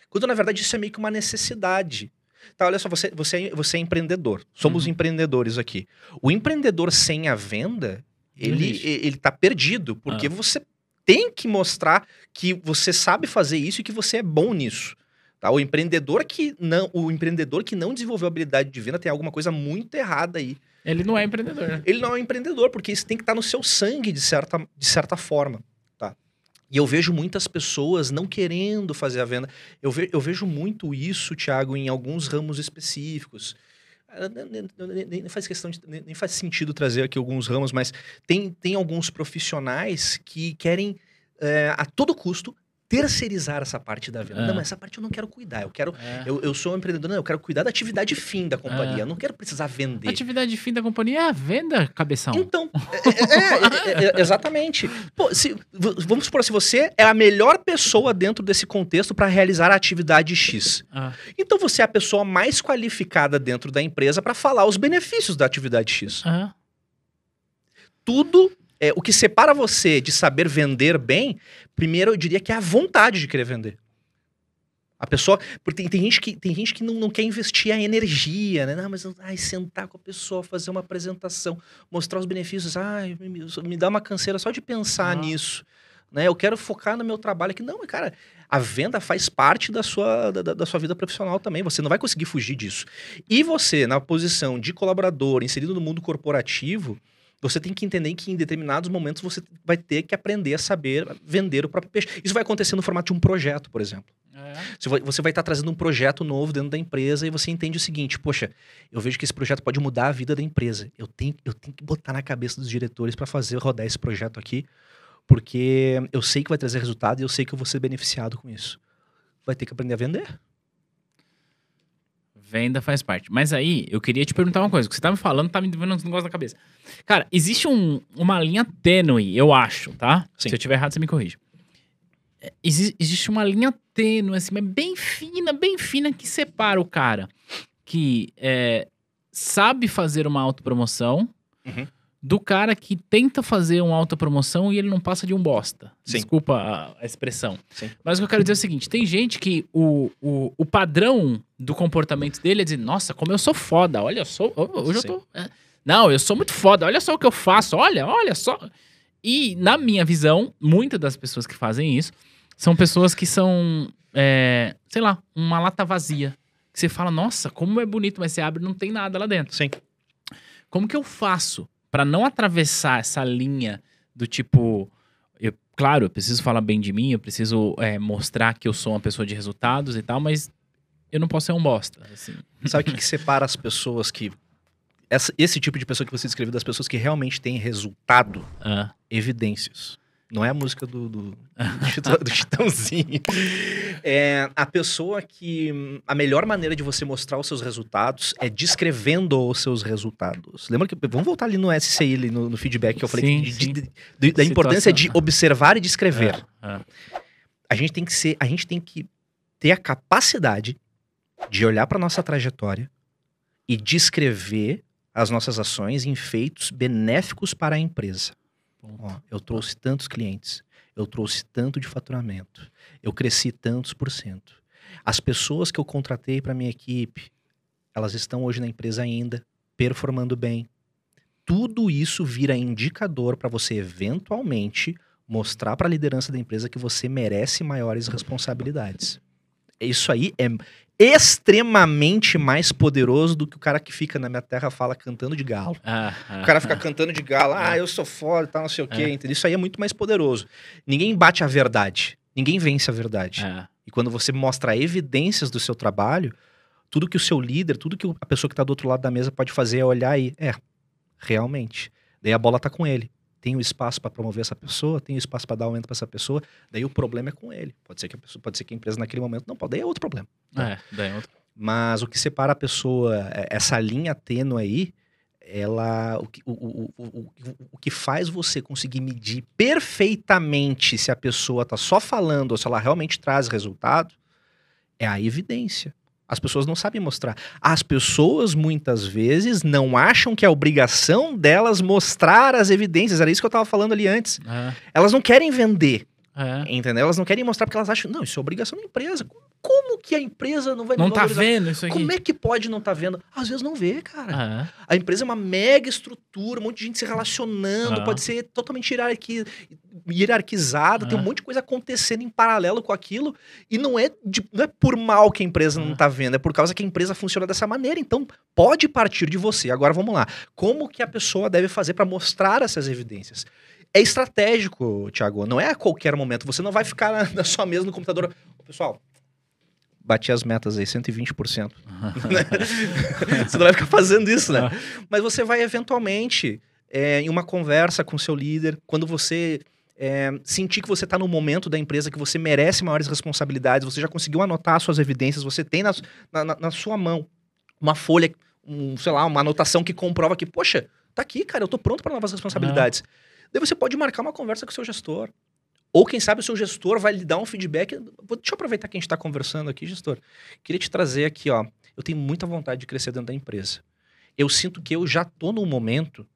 Quando, na verdade, isso é meio que uma necessidade. Tá, olha só, você, você, é- você é empreendedor. Somos Uhum. empreendedores aqui. O empreendedor sem a venda, ele, ele tá perdido, porque Ah. você tem que mostrar que você sabe fazer isso e que você é bom nisso. Tá? O empreendedor que não, o empreendedor que não desenvolveu habilidade de venda tem alguma coisa muito errada aí. Ele não é empreendedor. né? Ele não é empreendedor, porque isso tem que estar no seu sangue, de certa, de certa forma. E eu vejo muitas pessoas não querendo fazer a venda. Eu, ve- eu vejo muito isso, Thiago, em alguns ramos específicos. Ah, nem- nem- faz questão de, nem nem faz sentido trazer aqui alguns ramos, mas tem, tem alguns profissionais que querem, eh, a todo custo, terceirizar essa parte da venda. Ah. Não, mas essa parte eu não quero cuidar. Eu quero. É. Eu, eu sou um empreendedor, não, eu quero cuidar da atividade fim da companhia. Ah. Eu não quero precisar vender. A atividade de fim da companhia é a venda, cabeção. Então, é, é, é, é, exatamente. Pô, se- vamos supor, se você é a melhor pessoa dentro desse contexto para realizar a atividade X. Ah, Então você é a pessoa mais qualificada dentro da empresa para falar os benefícios da atividade X. ah, Tudo, é, o que separa você de saber vender bem, primeiro eu diria que é a vontade de querer vender. A pessoa. Porque tem, tem gente que, tem gente que não, não quer investir a energia, né? Não, mas ai, sentar com a pessoa, fazer uma apresentação, mostrar os benefícios. Ai, me, me dá uma canseira só de pensar Ah. nisso. Né? Eu quero focar no meu trabalho aqui. Não, cara, a venda faz parte da sua, da, da- da sua vida profissional também. Você não vai conseguir fugir disso. E você, na posição de colaborador, inserido no mundo corporativo, você tem que entender que em determinados momentos você vai ter que aprender a saber vender o próprio peixe. Isso vai acontecer no formato de um projeto, por exemplo. é. Você vai, estar trazendo um projeto novo dentro da empresa e você entende o seguinte: poxa, eu vejo que esse projeto pode mudar a vida da empresa. Eu tenho, eu tenho que botar na cabeça dos diretores para fazer rodar esse projeto aqui, porque eu sei que vai trazer resultado e eu sei que eu vou ser beneficiado com isso. Vai ter que aprender a vender. Venda faz parte. Mas aí, eu queria te perguntar uma coisa. O que você tá me falando tá me dando uns negócios na cabeça. Cara, existe um- uma linha tênue, eu acho, tá? Sim. Se eu tiver errado, você me corrige. É, exi- existe uma linha tênue, assim, mas bem fina, bem fina, que separa o cara que é, sabe fazer uma autopromoção Uhum. Do cara que tenta fazer uma autopromoção e ele não passa de um bosta. Sim. Desculpa a, a expressão. Sim. Mas o que eu quero dizer é o seguinte: tem gente que o, o, o padrão do comportamento dele é dizer, nossa, como eu sou foda, olha, eu sou. Hoje Sim. eu tô. é, não, eu sou muito foda, olha só o que eu faço, olha, olha só. E, na minha visão, muitas das pessoas que fazem isso são pessoas que são, é, sei lá, uma lata vazia. Que você fala, nossa, como é bonito, mas você abre e não tem nada lá dentro. Sim. Como que eu faço pra não atravessar essa linha do tipo. Eu, claro, eu preciso falar bem de mim, eu preciso é, mostrar que eu sou uma pessoa de resultados e tal, mas eu não posso ser um bosta. assim. Sabe o que, que separa as pessoas que. Essa- esse tipo de pessoa que você descreveu das pessoas que realmente têm resultado? Ah, Evidências. Não é a música do, do, do, do Chitãozinho. É a pessoa que. A melhor maneira de você mostrar os seus resultados é descrevendo os seus resultados. Lembra que. Vamos voltar ali no SCI, ali no, no feedback que eu falei Sim, de- sim. de- de- da importância de observar e descrever. ah, A gente tem que ser. A gente tem que ter a capacidade de olhar para nossa trajetória e descrever as nossas ações em feitos benéficos para a empresa. Ó, eu trouxe tantos clientes, eu trouxe tanto de faturamento, eu cresci tantos por cento. As pessoas que eu contratei para minha equipe, elas estão hoje na empresa ainda, performando bem. Tudo isso vira indicador para você eventualmente mostrar para a liderança da empresa que você merece maiores responsabilidades. Isso aí é extremamente mais poderoso do que o cara que fica na minha terra fala cantando de galo. ah, ah, O cara fica cantando de galo, ah, eu sou foda, tal, não sei o quê, entendeu? Isso aí é muito mais poderoso. Ninguém bate a verdade. Ninguém vence a verdade. ah, E quando você mostra evidências do seu trabalho, tudo que o seu líder, tudo que a pessoa que está do outro lado da mesa pode fazer é olhar e, é, realmente. Daí a bola tá com ele. Tem o espaço para promover essa pessoa, tem o espaço para dar aumento para essa pessoa. Daí o problema é com ele. Pode ser que a pessoa, pode ser que a empresa naquele momento não pode. Daí é outro problema. é, daí é outro. Mas o que separa a pessoa, é, essa linha tênue aí, ela. O que, o, o, o, que faz você conseguir medir perfeitamente se a pessoa tá só falando ou se ela realmente traz resultado é a evidência. As pessoas não sabem mostrar. As pessoas, muitas vezes, não acham que é obrigação delas mostrar as evidências. Era isso que eu tava falando ali antes. É, Elas não querem vender, é. entendeu? Elas não querem mostrar porque elas acham, não, isso é obrigação da empresa. Como que a empresa não vai Não tá vendo isso aqui? Como é que pode não tá vendo? Às vezes não vê, cara. É. A empresa é uma mega estrutura, um monte de gente se relacionando, Ah. pode ser totalmente hierarqui... hierarquizada, tem um Ah. monte de coisa acontecendo em paralelo com aquilo, e não é, de- não é por mal que a empresa não Ah. tá vendo, é por causa que a empresa funciona dessa maneira. Então, pode partir de você. Agora vamos lá. Como que a pessoa deve fazer para mostrar essas evidências? É estratégico, Thiago. Não é a qualquer momento. Você não vai ficar na, na sua mesa no computador. Pessoal, bati as metas aí, 120%. você não vai ficar fazendo isso, né? Mas você vai eventualmente, é, em uma conversa com seu líder, quando você é, sentir que você está no momento da empresa que você merece maiores responsabilidades, você já conseguiu anotar suas evidências, você tem na, na- na- sua mão uma folha, um, sei lá, uma anotação que comprova que, poxa, tá aqui, cara, eu tô pronto para novas responsabilidades. Daí você pode marcar uma conversa com o seu gestor. Ou quem sabe o seu gestor vai lhe dar um feedback. Deixa eu aproveitar que a gente está conversando aqui, gestor. Queria te trazer aqui, ó. Eu tenho muita vontade de crescer dentro da empresa. Eu sinto que eu já tô num momento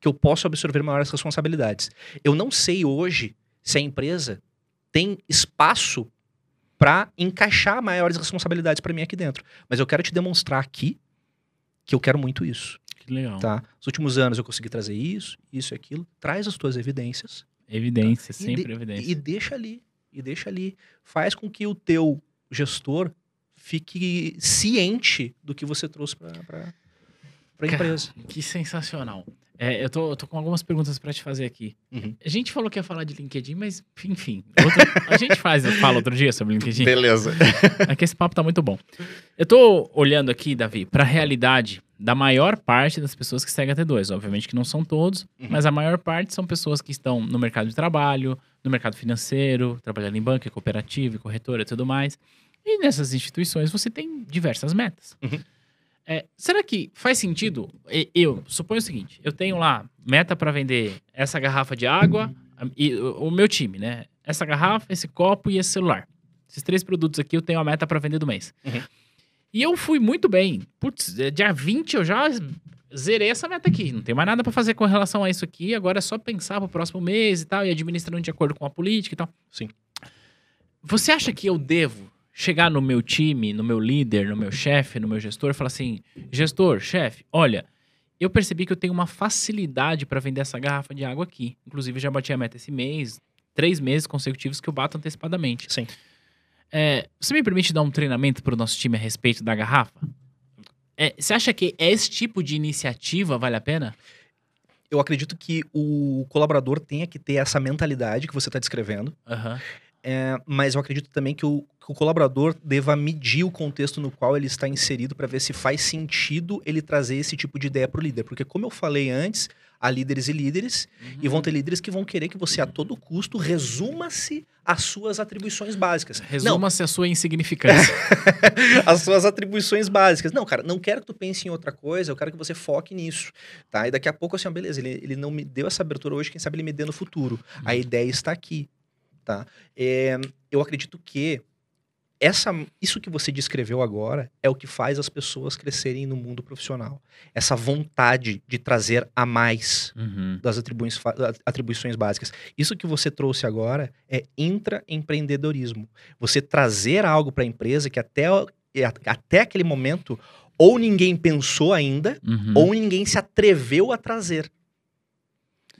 que eu posso absorver maiores responsabilidades. Eu não sei hoje se a empresa tem espaço para encaixar maiores responsabilidades para mim aqui dentro. Mas eu quero te demonstrar aqui que eu quero muito isso, Que legal. tá? Nos últimos anos eu consegui trazer isso, isso e aquilo. Traz as tuas evidências Evidência, E sempre de- evidência. e deixa ali, e deixa ali. Faz com que o teu gestor fique ciente do que você trouxe para Cara, empresa. Que sensacional. É, eu, tô, eu tô com algumas perguntas pra te fazer aqui. Uhum. A gente falou que ia falar de LinkedIn, mas enfim. outra- a gente faz, fala outro dia sobre LinkedIn. Beleza. É que esse papo tá muito bom. Eu tô olhando aqui, Davi, pra realidade da maior parte das pessoas que seguem a T2. Obviamente que não são todos, Uhum. mas a maior parte são pessoas que estão no mercado de trabalho, no mercado financeiro, trabalhando em banca, cooperativa, corretora e tudo mais. E nessas instituições você tem diversas metas. Uhum. É, será que faz sentido? Eu suponho o seguinte: eu tenho lá meta para vender essa garrafa de água e o o meu time, né? Essa garrafa, esse copo e esse celular. Esses três produtos aqui eu tenho a meta para vender do mês. Uhum. E eu fui muito bem. Putz, é, dia 20 eu já zerei essa meta aqui. Não tem mais nada para fazer com relação a isso aqui. Agora é só pensar pro próximo mês e tal, e administrando de acordo com a política e tal. Sim. Você acha que eu devo chegar no meu time, no meu líder, no meu chefe, no meu gestor e falar assim: gestor, chefe, olha, eu percebi que eu tenho uma facilidade para vender essa garrafa de água aqui. Inclusive, já bati a meta esse mês, três meses consecutivos que eu bato antecipadamente. Sim. É, você me permite dar um treinamento para o nosso time a respeito da garrafa? É, você acha que esse tipo de iniciativa vale a pena? Eu acredito que o colaborador tenha que ter essa mentalidade que você está descrevendo, Aham. É, mas eu acredito também que o, que o colaborador deva medir o contexto no qual ele está inserido para ver se faz sentido ele trazer esse tipo de ideia para o líder. Porque, como eu falei antes, há líderes e líderes, e vão ter líderes que vão querer que você, a todo custo, resuma-se as suas atribuições básicas. Resuma-se a sua insignificância. as suas atribuições básicas. Não, cara, não quero que tu pense em outra coisa, eu quero que você foque nisso, tá? E daqui a pouco, assim, ó, beleza, ele, ele não me deu essa abertura hoje, quem sabe ele me dê no futuro. A ideia está aqui, tá? É, eu acredito que essa, isso que você descreveu agora é o que faz as pessoas crescerem no mundo profissional. Essa vontade de trazer a mais Uhum. das atribuições, atribuições básicas. Isso que você trouxe agora é intraempreendedorismo. Você trazer algo para a empresa que até, até aquele momento ou ninguém pensou ainda, Uhum. ou ninguém se atreveu a trazer.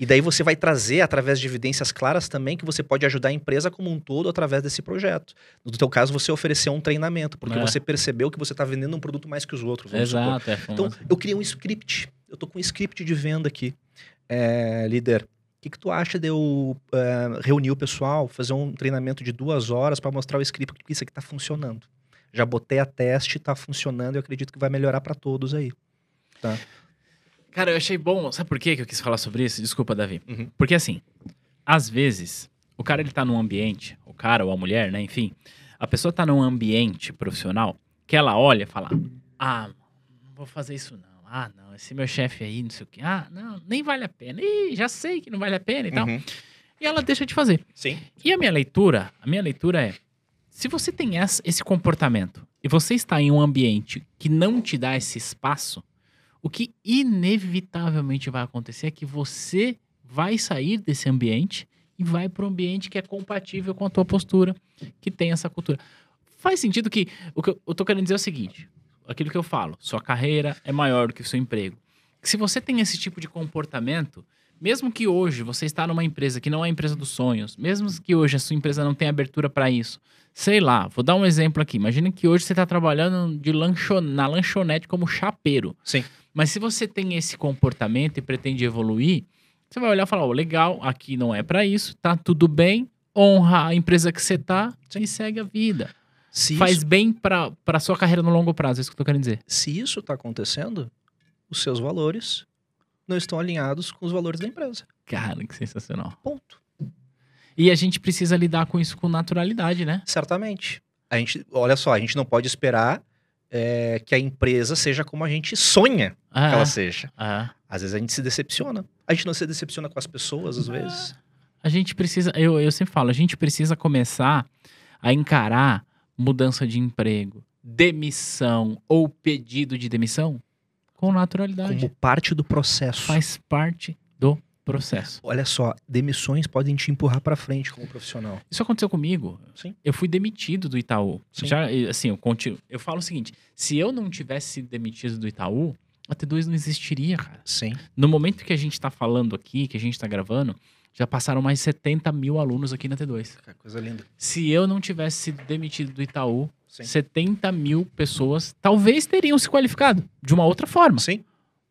E daí você vai trazer, através de evidências claras também, que você pode ajudar a empresa como um todo através desse projeto. No teu caso, você ofereceu um treinamento, porque É. você percebeu que você está vendendo um produto mais que os outros. Exato, é. Então, eu criei um script. Eu tô com um script de venda aqui. É, líder, o que, que tu acha de eu é, reunir o pessoal, fazer um treinamento de duas horas para mostrar o script que isso aqui tá funcionando? Já botei a teste, tá funcionando, eu acredito que vai melhorar para todos aí. Cara, eu achei bom. Sabe por quê que eu quis falar sobre isso? Desculpa, Davi. Uhum. Porque assim, às vezes, o cara ele tá num ambiente, o cara ou a mulher, né? Enfim, a pessoa tá num ambiente profissional que ela olha e fala: Ah, não vou fazer isso não. Ah, não, esse meu chefe aí, não sei o quê. Ah, não, nem vale a pena. Ih, já sei que não vale a pena e tal. Uhum. E ela deixa de fazer. Sim. E a minha leitura, a minha leitura é: se você tem esse comportamento e você está em um ambiente que não te dá esse espaço, o que inevitavelmente vai acontecer é que você vai sair desse ambiente e vai para um ambiente que é compatível com a tua postura, que tem essa cultura. Faz sentido que o que eu tô querendo dizer é o seguinte, aquilo que eu falo, sua carreira é maior do que o seu emprego. Se você tem esse tipo de comportamento, mesmo que hoje você está numa empresa que não é a empresa dos sonhos, mesmo que hoje a sua empresa não tenha abertura para isso, sei lá, vou dar um exemplo aqui. Imagina que hoje você está trabalhando de lanchon na lanchonete como chapeiro. Sim. Mas se você tem esse comportamento e pretende evoluir, você vai olhar e falar: oh, legal, aqui não é para isso, tá tudo bem, honra a empresa que você tá Sim. e segue a vida. Se Faz isso, bem para a sua carreira no longo prazo, é isso que eu tô querendo dizer. se isso tá acontecendo, os seus valores não estão alinhados com os valores da empresa. Cara, que sensacional. Ponto. E a gente precisa lidar com isso com naturalidade, né? Certamente. A gente, olha só, a gente não pode esperar é, que a empresa seja como a gente sonha que Ah, ela seja. ah. Às vezes a gente se decepciona. A gente não se decepciona com as pessoas, às vezes. A gente precisa, eu, eu sempre falo, a gente precisa começar a encarar mudança de emprego, demissão ou pedido de demissão com naturalidade. Como parte do processo. Faz parte do processo. Olha só, demissões podem te empurrar pra frente como profissional. Isso aconteceu comigo. Sim. Eu fui demitido do Itaú. Sim. Já, assim, eu continuo. Eu falo o seguinte: se eu não tivesse sido demitido do Itaú, a T2 não existiria, cara. Sim. No momento que a gente tá falando aqui, que a gente tá gravando, já passaram mais 70 mil alunos aqui na T2. Cara, Coisa linda. Se eu não tivesse sido demitido do Itaú, Sim. 70 mil pessoas talvez teriam se qualificado de uma outra forma, Sim.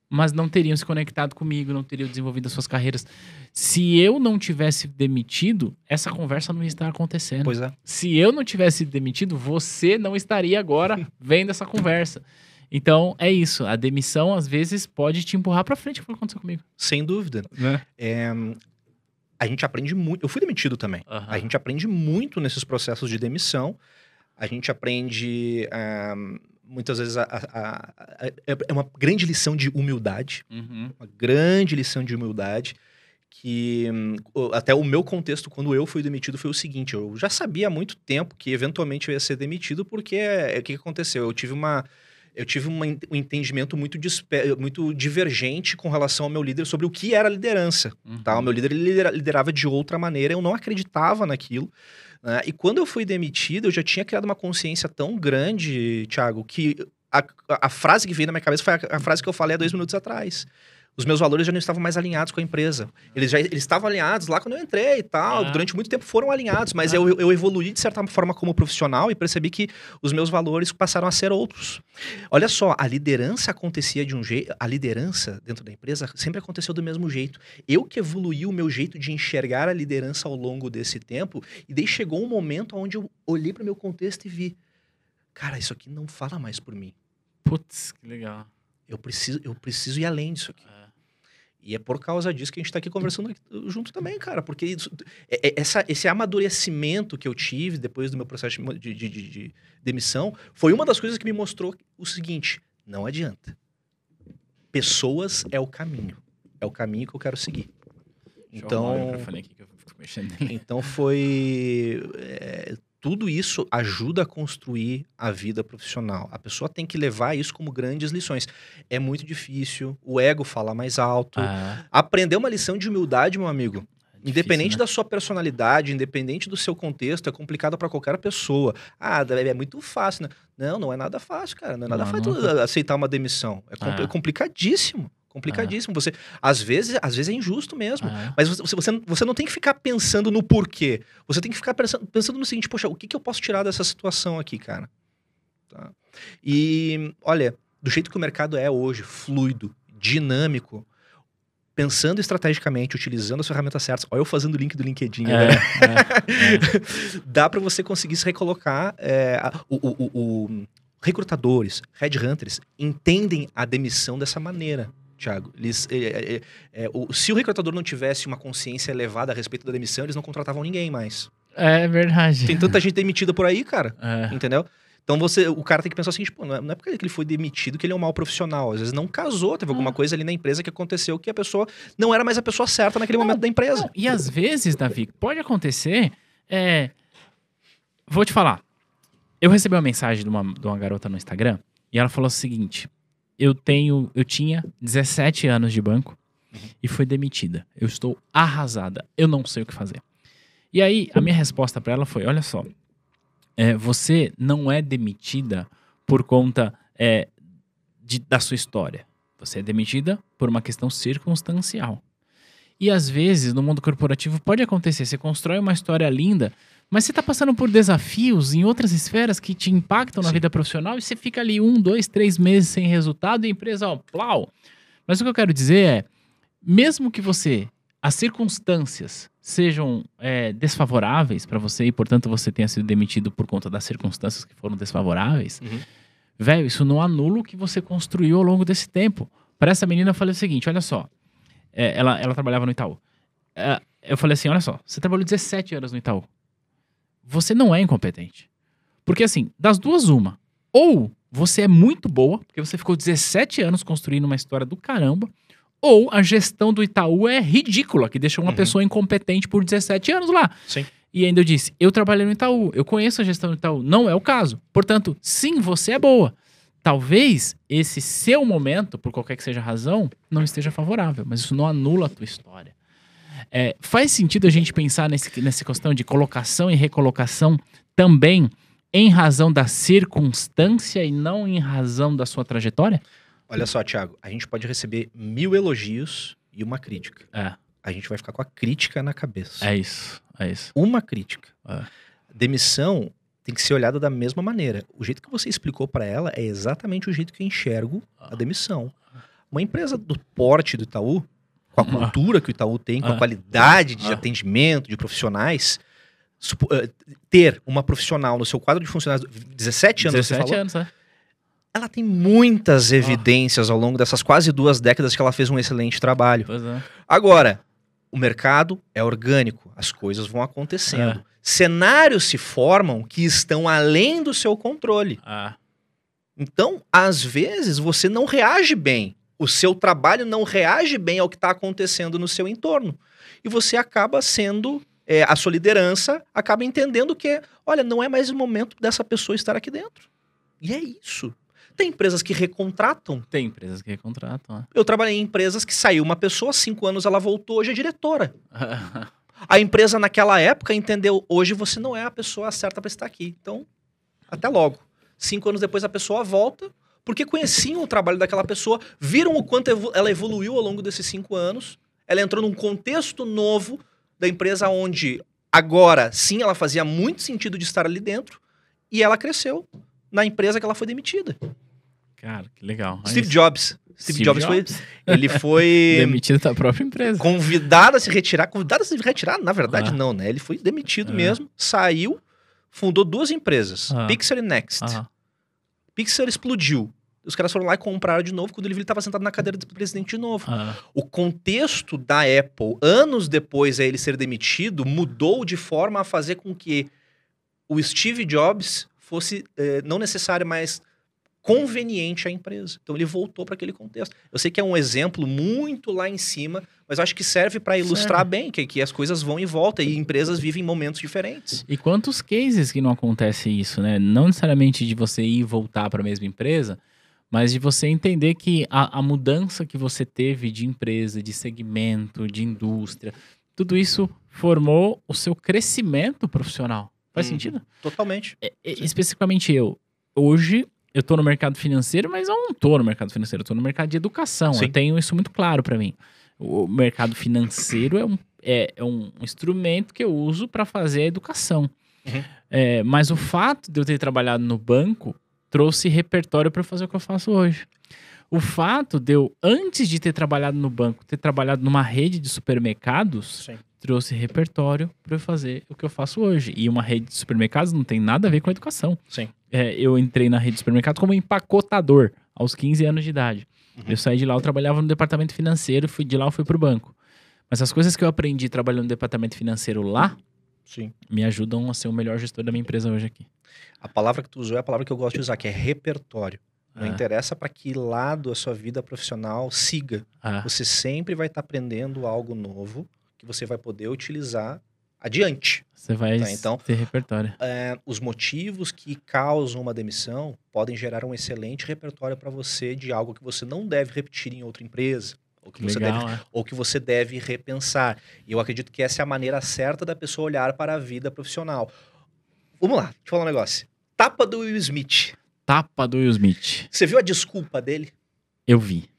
Mas não teriam se conectado comigo, não teriam desenvolvido as suas carreiras. Se eu não tivesse demitido, essa conversa não ia estar acontecendo. Pois é. Se eu não tivesse sido demitido, você não estaria agora vendo essa conversa. Então, é isso. A demissão, às vezes, pode te empurrar pra frente, que foi o que aconteceu comigo. Sem dúvida. Né? É, a gente aprende muito. Eu fui demitido também. A gente aprende muito nesses processos de demissão. A gente aprende. ah, muitas vezes a- a- a- a- é uma grande lição de humildade. Uhum. Uma grande lição de humildade. Que hum, até o meu contexto, quando eu fui demitido, foi o seguinte: eu já sabia há muito tempo que eventualmente eu ia ser demitido, porque é, o que, que aconteceu? Eu tive uma. Eu tive uma um entendimento muito, muito divergente com relação ao meu líder sobre o que era liderança Uhum. tá? O meu líder liderava de outra maneira, eu não acreditava naquilo. Né? E quando eu fui demitido, eu já tinha criado uma consciência tão grande, Thiago, que a, a- frase que veio na minha cabeça foi a, a frase que eu falei há dois minutos atrás. Os meus valores já não estavam mais alinhados com a empresa. Eles já eles estavam alinhados lá quando eu entrei e tal. Ah. Durante muito tempo foram alinhados, mas Ah. eu, eu evoluí de certa forma como profissional e percebi que os meus valores passaram a ser outros. Olha só, a liderança acontecia de um jeito. A liderança dentro da empresa sempre aconteceu do mesmo jeito. Eu que evoluí o meu jeito de enxergar a liderança ao longo desse tempo, e daí chegou um momento onde eu olhei para o meu contexto e vi: cara, isso aqui não fala mais por mim. Putz, que legal. Eu preciso, eu preciso ir além disso aqui. É. E é por causa disso que a gente tá aqui conversando aqui junto também, cara. Porque isso- é- é- essa, esse amadurecimento que eu tive depois do meu processo de, de- de- de demissão foi uma das coisas que me mostrou o seguinte: não adianta. Pessoas é o caminho. É o caminho que eu quero seguir. Então, então foi. é, tudo isso ajuda a construir a vida profissional. A pessoa tem que levar isso como grandes lições. É muito difícil, o ego fala mais alto. Ah, Aprender uma lição de humildade, meu amigo. é Independente difícil, né? da sua personalidade, independente do seu contexto, é complicado para qualquer pessoa. Ah, é muito fácil, né? Não, não é nada fácil, cara. Não é nada Não, fácil não tu aceitar uma demissão. É, compl- Ah. é complicadíssimo. Complicadíssimo. Você, às vezes, às vezes é injusto mesmo. Ah, Mas você, você, você não tem que ficar pensando no porquê. Você tem que ficar pensando, pensando no seguinte, poxa, o que, que eu posso tirar dessa situação aqui, cara? Tá? E, olha, do jeito que o mercado é hoje, fluido, dinâmico, pensando estrategicamente, utilizando as ferramentas certas, olha eu fazendo o link do LinkedIn, é, né? é, é. dá para você conseguir se recolocar. é, a- o- o- o- recrutadores, headhunters, entendem a demissão dessa maneira. Tiago, eles, é, é, é, é, o- se o recrutador não tivesse uma consciência elevada a respeito da demissão, eles não contratavam ninguém mais. É verdade. Tem tanta gente demitida por aí, cara, É. entendeu? Então você, o cara tem que pensar o seguinte, pô, não é, não é porque ele foi demitido que ele é um mau profissional. Às vezes não casou, teve alguma Ah. coisa ali na empresa que aconteceu que a pessoa não era mais a pessoa certa naquele Não, momento da empresa. Não, e às vezes, Davi, pode acontecer. É... Vou te falar. eu recebi uma mensagem de uma, de uma garota no Instagram e ela falou o seguinte: eu tenho, eu tinha 17 anos de banco e fui demitida. Eu estou arrasada. Eu não sei o que fazer. E aí a minha resposta para ela foi: olha só, é, você não é demitida por conta é, de- da sua história. Você é demitida por uma questão circunstancial. E às vezes, no mundo corporativo, pode acontecer. Você constrói uma história linda, mas você está passando por desafios em outras esferas que te impactam na Sim. vida profissional e você fica ali um, dois, três meses sem resultado e a empresa, ó, plau. Mas o que eu quero dizer é, mesmo que você, as circunstâncias sejam é, desfavoráveis para você e, portanto, você tenha sido demitido por conta das circunstâncias que foram desfavoráveis, Uhum. velho, isso não anula o que você construiu ao longo desse tempo. Para essa menina, eu falei o seguinte: olha só, É, ela, ela trabalhava no Itaú. É, eu falei assim: olha só, você trabalhou 17 anos no Itaú. Você não é incompetente. Porque, assim, das duas, uma. Ou você é muito boa, porque você ficou 17 anos construindo uma história do caramba, ou a gestão do Itaú é ridícula, que deixou uma Uhum. pessoa incompetente por 17 anos lá. Sim. E ainda eu disse: eu trabalhei no Itaú, eu conheço a gestão do Itaú. Não é o caso. Portanto, sim, você é boa. Talvez esse seu momento, por qualquer que seja a razão, não esteja favorável, mas isso não anula a tua história. É, faz sentido a gente pensar nesse, nessa questão de colocação e recolocação também em razão da circunstância e não em razão da sua trajetória? Olha só, Thiago, a gente pode receber mil elogios e uma crítica. É, A gente vai ficar com a crítica na cabeça. é isso, é isso. Uma crítica. É. Demissão tem que ser olhada da mesma maneira. O jeito que você explicou para ela é exatamente o jeito que eu enxergo a demissão. Uma empresa do porte do Itaú, com a Ah. cultura que o Itaú tem, com Ah. a qualidade de Ah. atendimento, de profissionais, eh, ter uma profissional no seu quadro de funcionários, 17 anos, você 17 falou, anos, né? ela tem muitas evidências ao longo dessas quase duas décadas que ela fez um excelente trabalho. É. Agora, o mercado é orgânico, as coisas vão acontecendo. Cenários se formam que estão além do seu controle. Ah, Então, às vezes, você não reage bem. O seu trabalho não reage bem ao que está acontecendo no seu entorno. E você acaba sendo. é, a sua liderança acaba entendendo que, olha, não é mais o momento dessa pessoa estar aqui dentro. E é isso. Tem empresas que recontratam. tem empresas que contratam. né? Eu trabalhei em empresas que saiu uma pessoa, cinco anos ela voltou, hoje é diretora. A empresa naquela época entendeu, hoje você não é a pessoa certa para estar aqui. Então, até logo. Cinco anos depois a pessoa volta, porque conheciam o trabalho daquela pessoa, viram o quanto evo- ela evoluiu ao longo desses cinco anos. Ela entrou num contexto novo da empresa onde agora sim ela fazia muito sentido de estar ali dentro e ela cresceu na empresa que ela foi demitida. Cara, que legal. Steve. Jobs. Steve, Jobs, foi ele foi demitido da própria empresa. convidado a se retirar. Convidado a se retirar, na verdade, Ah. não, né? Ele foi demitido Ah. mesmo, saiu, fundou duas empresas, Ah. Pixar e Next. Ah, Pixar explodiu. Os caras foram lá e compraram de novo. Quando ele estava sentado na cadeira do presidente de novo. ah, O contexto da Apple, anos depois a ele ser demitido, mudou de forma a fazer com que o Steve Jobs fosse eh, não necessário mais conveniente à empresa. Então ele voltou para aquele contexto. Eu sei que é um exemplo muito lá em cima, mas acho que serve para ilustrar Serve. bem que, que as coisas vão e voltam e empresas vivem momentos diferentes. E quantos cases que não acontece isso, né? Não necessariamente de você ir e voltar para a mesma empresa, mas de você entender que a, a mudança que você teve de empresa, de segmento, de indústria, tudo isso formou o seu crescimento profissional. Faz Uhum. sentido? Totalmente. É, é, especificamente eu. Hoje, eu tô no mercado financeiro, mas eu não tô no mercado financeiro, eu tô no mercado de educação. Sim. Eu tenho isso muito claro para mim. O mercado financeiro é um, é, é um instrumento que eu uso para fazer a educação. Uhum. É, mas o fato de eu ter trabalhado no banco trouxe repertório para fazer o que eu faço hoje. O fato de eu, antes de ter trabalhado no banco, ter trabalhado numa rede de supermercados, Sim. trouxe repertório para eu fazer o que eu faço hoje. E uma rede de supermercados não tem nada a ver com educação. Sim. É, eu entrei na rede de supermercados como empacotador aos 15 anos de idade. Uhum. Eu saí de lá, eu trabalhava no departamento financeiro, fui de lá eu fui pro banco. Mas as coisas que eu aprendi trabalhando no departamento financeiro lá Sim. me ajudam a ser o melhor gestor da minha empresa hoje aqui. A palavra que tu usou é a palavra que eu gosto de usar, que é repertório. Não Ah. interessa para que lado a sua vida profissional siga. Ah, Você sempre vai estar aprendendo algo novo que você vai poder utilizar adiante. Você vai Tá, então- ter repertório. É, os motivos que causam uma demissão podem gerar um excelente repertório para você de algo que você não deve repetir em outra empresa. Ou que, você deve, Legal, é. ou que você deve repensar. E eu acredito que essa é a maneira certa da pessoa olhar para a vida profissional. Vamos lá, deixa eu falar um negócio. Tapa do Will Smith. Tapa do Will Smith. Você viu a desculpa dele? Eu vi.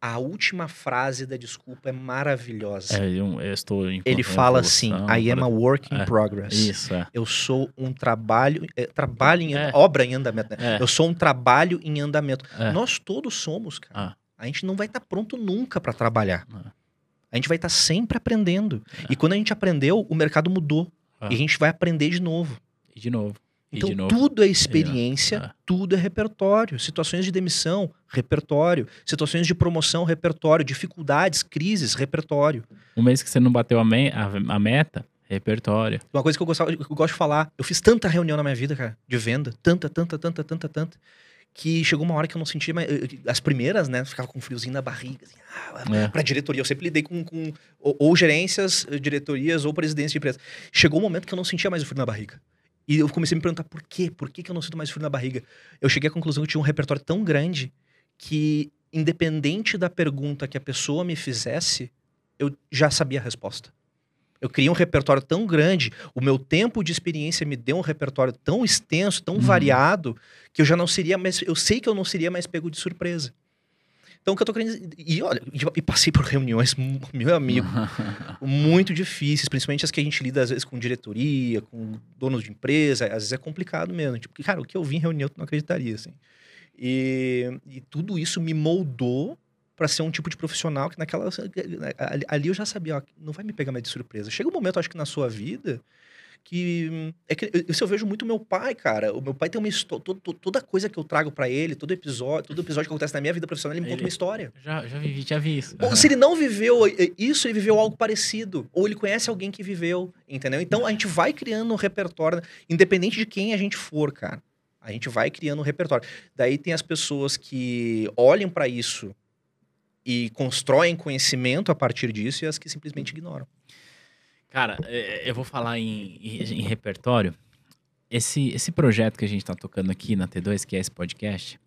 A última frase da desculpa é maravilhosa. É, eu, eu estou em Ele fala assim: I am a work in É, progress. Isso, é. Eu sou um trabalho, é, trabalho em É. obra em andamento. né? É. Eu sou um trabalho em andamento. É. Nós todos somos, cara. Ah. A gente não vai estar pronto nunca para trabalhar. Ah. A gente vai estar sempre aprendendo. E quando a gente aprendeu, o mercado mudou. Ah. E a gente vai aprender de novo. E de novo. Então novo. tudo é experiência, tudo é repertório. Situações de demissão, repertório. Situações de promoção, repertório. Dificuldades, crises, repertório. Um mês que você não bateu a, me- a- a meta, repertório. Uma coisa que eu, gostava, que eu gosto de falar, eu fiz tanta reunião na minha vida, cara, de venda, tanta, tanta, tanta, tanta, tanta, que chegou uma hora que eu não sentia mais. eu- As primeiras, né? Ficava com um friozinho na barriga, assim, ah, É. pra diretoria. Eu sempre lidei com, com ou, ou gerências, eh, diretorias, ou presidência de empresa. Chegou um momento que eu não sentia mais o frio na barriga. E eu comecei a me perguntar por quê? Por que, que eu não sinto mais frio na barriga? Eu cheguei à conclusão que eu tinha um repertório tão grande que, independente da pergunta que a pessoa me fizesse, eu já sabia a resposta. Eu criei um repertório tão grande, o meu tempo de experiência me deu um repertório tão extenso, tão Uhum. variado, que eu já não seria mais. Eu sei que eu não seria mais pego de surpresa. Então, o que eu tô querendo. E olha, e- e passei por reuniões, meu amigo, muito difíceis, principalmente as que a gente lida às vezes com diretoria, com donos de empresa, às vezes é complicado mesmo. Tipo, cara, o que eu vi em reunião, tu não acreditaria, assim. E, e tudo isso me moldou para ser um tipo de profissional que naquela ali, eu já sabia, ó, não vai me pegar mais de surpresa. Chega um momento, acho que na sua vida que é que eu- isso eu vejo muito meu pai, cara. O meu pai tem uma história, toda coisa que eu trago para ele, todo episódio, todo episódio que acontece na minha vida profissional, ele me conta Ele- uma história. já, já vivi, já vi isso. Ou se ele não viveu eh, isso, ele viveu algo parecido. Ou ele conhece alguém que viveu, entendeu? Então a gente vai criando um repertório, independente de quem a gente for, cara. A gente vai criando um repertório. Daí tem as pessoas que olham pra isso e constroem conhecimento a partir disso e as que simplesmente ignoram. Cara, é, eu vou falar em, em- em repertório. Esse, esse projeto que a gente tá tocando aqui na T2, que é esse podcast,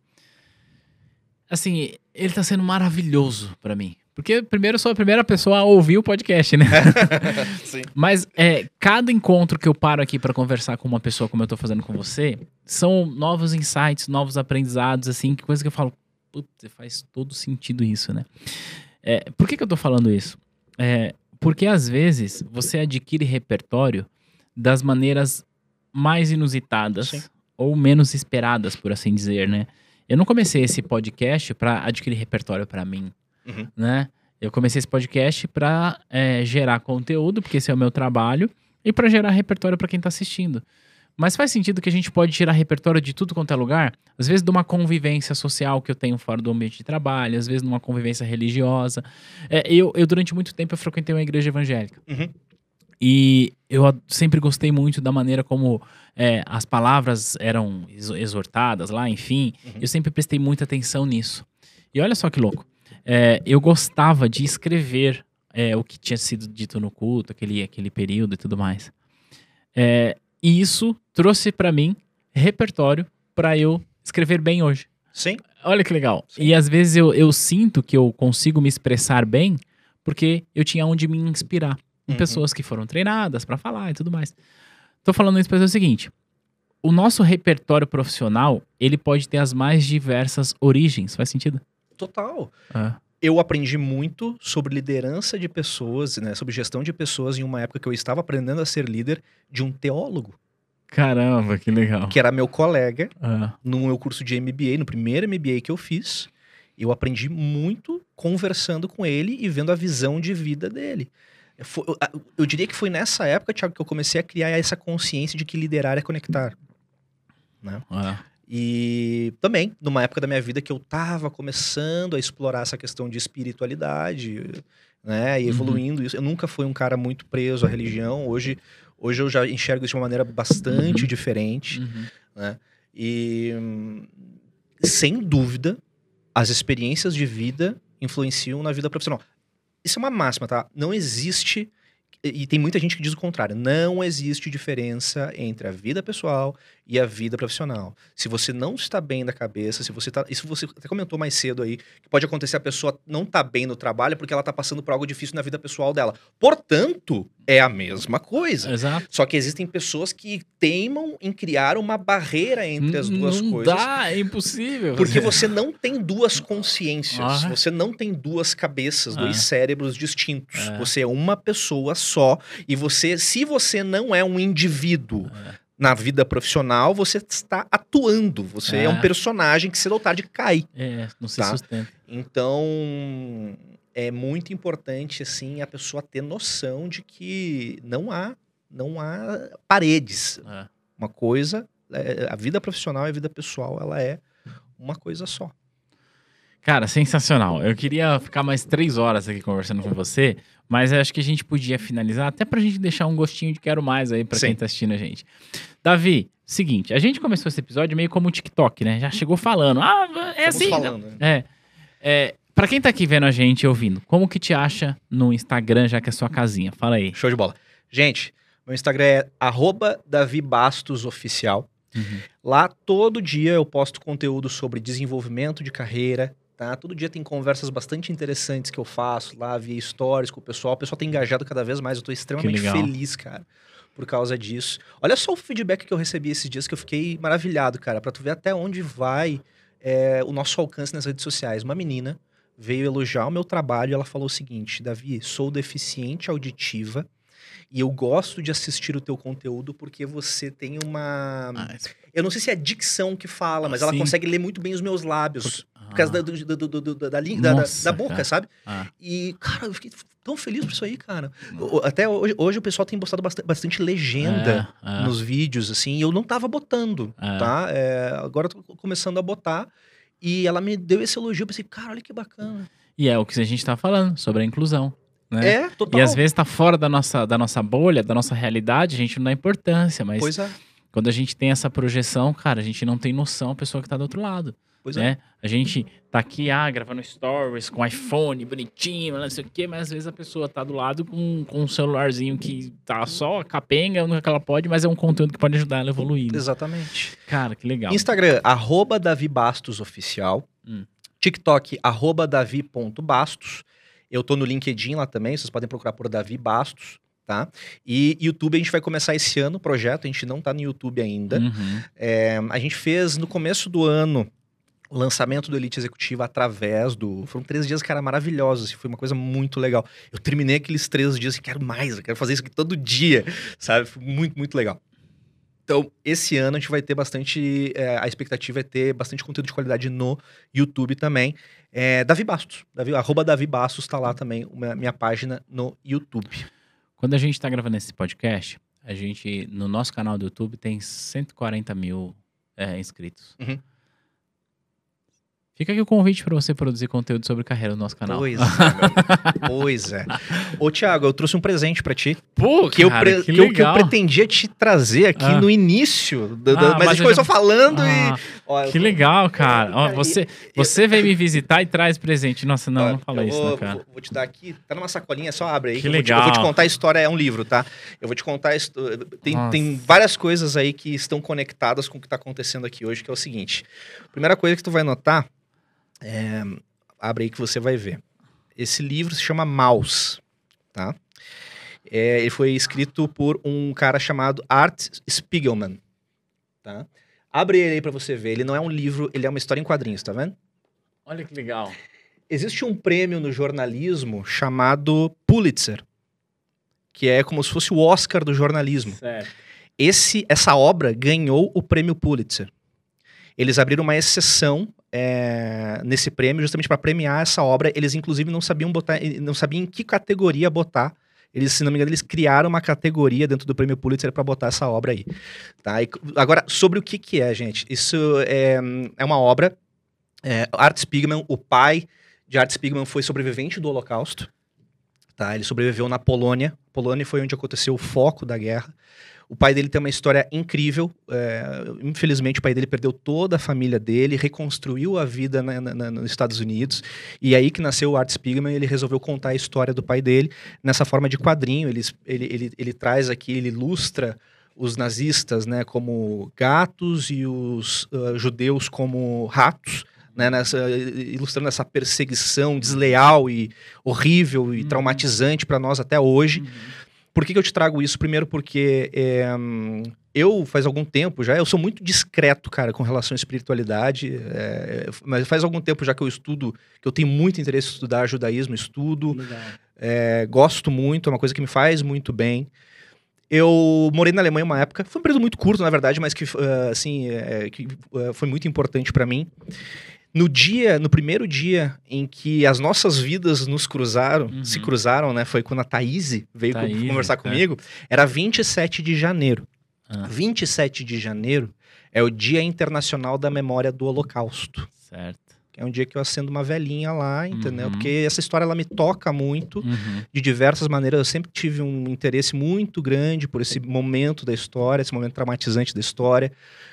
assim, ele tá sendo maravilhoso pra mim. Porque, primeiro, eu sou a primeira pessoa a ouvir o podcast, né? Sim. Mas é, cada encontro que eu paro aqui pra conversar com uma pessoa como eu tô fazendo com você, são novos insights, novos aprendizados, assim, que coisa que eu falo, putz, faz todo sentido isso, né? É, por que, que eu tô falando isso? É, porque às vezes você adquire repertório das maneiras mais inusitadas Sim. ou menos esperadas, por assim dizer, né? Eu não comecei esse podcast pra adquirir repertório pra mim, Uhum. né? Eu comecei esse podcast pra é, gerar conteúdo, porque esse é o meu trabalho, e pra gerar repertório pra quem tá assistindo. Mas faz sentido que a gente pode tirar repertório de tudo quanto é lugar? Às vezes de uma convivência social que eu tenho fora do ambiente de trabalho, às vezes numa convivência religiosa. É, eu, eu, durante muito tempo, eu frequentei uma igreja evangélica. Uhum. E eu sempre gostei muito da maneira como é, as palavras eram exo- exortadas lá, enfim. Uhum. Eu sempre prestei muita atenção nisso. E olha só que louco. É, eu gostava de escrever é, o que tinha sido dito no culto, aquele, aquele período e tudo mais. É, e isso trouxe pra mim repertório pra eu escrever bem hoje. Sim. Olha que legal. Sim. E às vezes eu, eu sinto que eu consigo me expressar bem porque eu tinha onde me inspirar em Uhum. pessoas que foram treinadas pra falar e tudo mais. Tô falando isso pra dizer o seguinte: o nosso repertório profissional ele pode ter as mais diversas origens. Faz sentido? Total. Ah, eu aprendi muito sobre liderança de pessoas, né, sobre gestão de pessoas em uma época que eu estava aprendendo a ser líder de um teólogo, caramba, que legal. que era meu colega Ah, no meu curso de MBA, no primeiro MBA que eu fiz. Eu aprendi muito conversando com ele e vendo a visão de vida dele. Eu, diria que foi nessa época, Thiago, que eu comecei a criar essa consciência de que liderar é conectar. ah, E também, numa época da minha vida que eu tava começando a explorar essa questão de espiritualidade, né? E Uhum. evoluindo isso. Eu nunca fui um cara muito preso à religião. Hoje, hoje eu já enxergo isso de uma maneira bastante Uhum. diferente. uhum. E, hum, sem dúvida, as experiências de vida influenciam na vida profissional. Isso é uma máxima, tá? Não existe e tem muita gente que diz o contrário. Não existe diferença entre a vida pessoal e a vida profissional. Se você não está bem da cabeça, se você tá. Isso você até comentou mais cedo aí, que pode acontecer a pessoa não tá bem no trabalho porque ela tá passando por algo difícil na vida pessoal dela. Portanto, é a mesma coisa. Exato. Só que existem pessoas que teimam em criar uma barreira entre as duas não coisas. dá, é impossível. Porque você não tem duas consciências, Ah. você não tem duas cabeças, Ah. dois cérebros distintos. É. Você é uma pessoa só e você, se você não é um indivíduo É. na vida profissional, você está atuando. Você é, É. um personagem que cedo ou tarde cai. É, não se Tá. sustenta. Então, é muito importante assim a pessoa ter noção de que não há não há paredes. É. Uma coisa, é, a vida profissional e a vida pessoal, ela é uma coisa só. Cara, sensacional. Eu queria ficar mais três horas aqui conversando com você, mas acho que a gente podia finalizar, até pra gente deixar um gostinho de quero mais aí pra Sim. quem tá assistindo a gente. Davi, seguinte, a gente começou esse episódio meio como o TikTok, né? Já chegou falando, ah, é Estamos assim. falando, né? É. é pra quem tá aqui vendo a gente e ouvindo, como que te acha no Instagram, já que é sua casinha? Fala aí. Show de bola. Gente, meu Instagram é arroba Davi Bastos Oficial. Uhum. Lá todo dia eu posto conteúdo sobre desenvolvimento de carreira, tá? Todo dia tem conversas bastante interessantes que eu faço lá via stories com o pessoal. O pessoal tem engajado cada vez mais. Eu tô extremamente feliz, cara, por causa disso. Olha só o feedback que eu recebi esses dias que eu fiquei maravilhado, cara, Pra tu ver até onde vai é, o nosso alcance nas redes sociais. Uma menina veio elogiar o meu trabalho e ela falou o seguinte: Davi, sou deficiente auditiva. E eu gosto de assistir o teu conteúdo porque você tem uma. Ah, Eu não sei se é a dicção que fala, mas ela consegue ler muito bem os meus lábios. Ah. Por causa da, do- do- do- da, lí- da- da- Nossa, da boca, cara. sabe? Ah, E, cara, eu fiquei tão feliz por isso aí, cara. Até hoje, hoje o pessoal tem postado bastante, bastante legenda é, é. nos vídeos, assim, e eu não tava botando, É. tá? É, agora eu tô começando a botar. E ela me deu esse elogio, eu pensei, cara, olha que bacana. E é o que a gente tá falando sobre a inclusão. Né? É, total. E às vezes tá fora da nossa, da nossa bolha, da nossa realidade, a gente não dá importância, mas Pois é, quando a gente tem essa projeção, cara, a gente não tem noção a pessoa que tá do outro lado, pois é. né? A gente tá aqui, ah, gravando stories com iPhone bonitinho, não sei o quê, mas às vezes a pessoa tá do lado com, com um celularzinho que tá só capenga, no que ela pode, mas é um conteúdo que pode ajudar ela a evoluir. né? Exatamente. Cara, que legal. Instagram, arroba Davi Bastos Oficial. Hum. TikTok, arroba Davi.bastos. Eu tô no LinkedIn lá também, vocês podem procurar por Davi Bastos, tá? E YouTube a gente vai começar esse ano o projeto, a gente não tá no YouTube ainda. Uhum. É, a gente fez no começo do ano o lançamento do Elite Executiva através do. Foram três dias, cara, maravilhosos. assim, foi uma coisa muito legal. Eu terminei aqueles três dias e quero mais, eu quero fazer isso aqui todo dia, sabe? Foi muito, muito legal. Então, esse ano a gente vai ter bastante. é, a expectativa é ter bastante conteúdo de qualidade no YouTube também. É, Davi Bastos. Davi, arroba Davi Bastos tá lá também, uma, minha página no YouTube. Quando a gente tá gravando esse podcast, a gente, no nosso canal do YouTube, tem 140 mil é, inscritos. Uhum. Fica aqui o convite para você produzir conteúdo sobre carreira no nosso canal. Pois é, pois é. Ô, Thiago, eu trouxe um presente pra ti. Pô, que, eu, cara, pre- que que, eu, que eu legal. pretendia te trazer aqui Ah. no início. do- do- Ah, mas, mas a gente eu começou já- falando Ah, e. ó, eu que legal, cara. Ó, você, você veio me visitar e traz presente. Nossa, não, não fala eu isso, vou, né, cara? Vou, vou te dar aqui. Tá numa sacolinha, só abre aí. Que eu vou te- eu vou te legal. contar a história, é um livro, tá? Eu vou te contar. Tem, Nossa. tem várias coisas aí que estão conectadas com o que tá acontecendo aqui hoje, que é o seguinte. Primeira coisa que tu vai notar. É, abre aí que você vai ver. Esse livro se chama Maus, tá? É, ele foi escrito por um cara chamado Art Spiegelman, tá? Abre ele aí pra você ver. Ele não é um livro, ele é uma história em quadrinhos, tá vendo? Olha que legal. Existe um prêmio no jornalismo chamado Pulitzer, que é como se fosse o Oscar do jornalismo. Certo. Esse, essa obra ganhou o prêmio Pulitzer. Eles abriram uma exceção é, nesse prêmio justamente para premiar essa obra. Eles inclusive não sabiam botar, não sabiam em que categoria botar. Eles, se não me engano, eles criaram uma categoria dentro do prêmio Pulitzer para botar essa obra aí. Tá? E, agora, sobre o que, que é, gente? Isso é, é uma obra. É, Art Spiegelman, o pai de Art Spiegelman, foi sobrevivente do Holocausto. Tá? Ele sobreviveu na Polônia. Polônia foi onde aconteceu o foco da guerra. O pai dele tem uma história incrível. é, infelizmente, o pai dele perdeu toda a família dele, reconstruiu a vida na- na- nos Estados Unidos. E aí que nasceu o Art Spiegelman, ele resolveu contar a história do pai dele nessa forma de quadrinho. Ele, ele, ele, ele traz aqui, ele ilustra os nazistas né, como gatos e os ah, judeus como ratos. Né, nessa, ilustrando essa perseguição desleal e horrível e Uhum. traumatizante para nós até hoje. Uhum. Por que, que eu te trago isso? Primeiro porque é, eu, faz algum tempo já, eu sou muito discreto, cara, com relação à espiritualidade, é, mas faz algum tempo já que eu estudo, que eu tenho muito interesse em estudar judaísmo, estudo, é, gosto muito, é uma coisa que me faz muito bem. Eu morei na Alemanha uma época, foi um período muito curto, na verdade, mas que, ah, assim, que foi muito importante para mim. No dia, no primeiro dia em que as nossas vidas nos cruzaram, Uhum. se cruzaram, né? Foi quando a Thaís veio Thaís, conversar é. comigo. Era 27 de janeiro. Ah. 27 de janeiro é o Dia Internacional da Memória do Holocausto. Certo. É um dia que eu acendo uma velhinha lá, entendeu? Uhum. Porque essa história ela me toca muito Uhum. de diversas maneiras. Eu sempre tive um interesse muito grande por esse momento da história, esse momento traumatizante da história.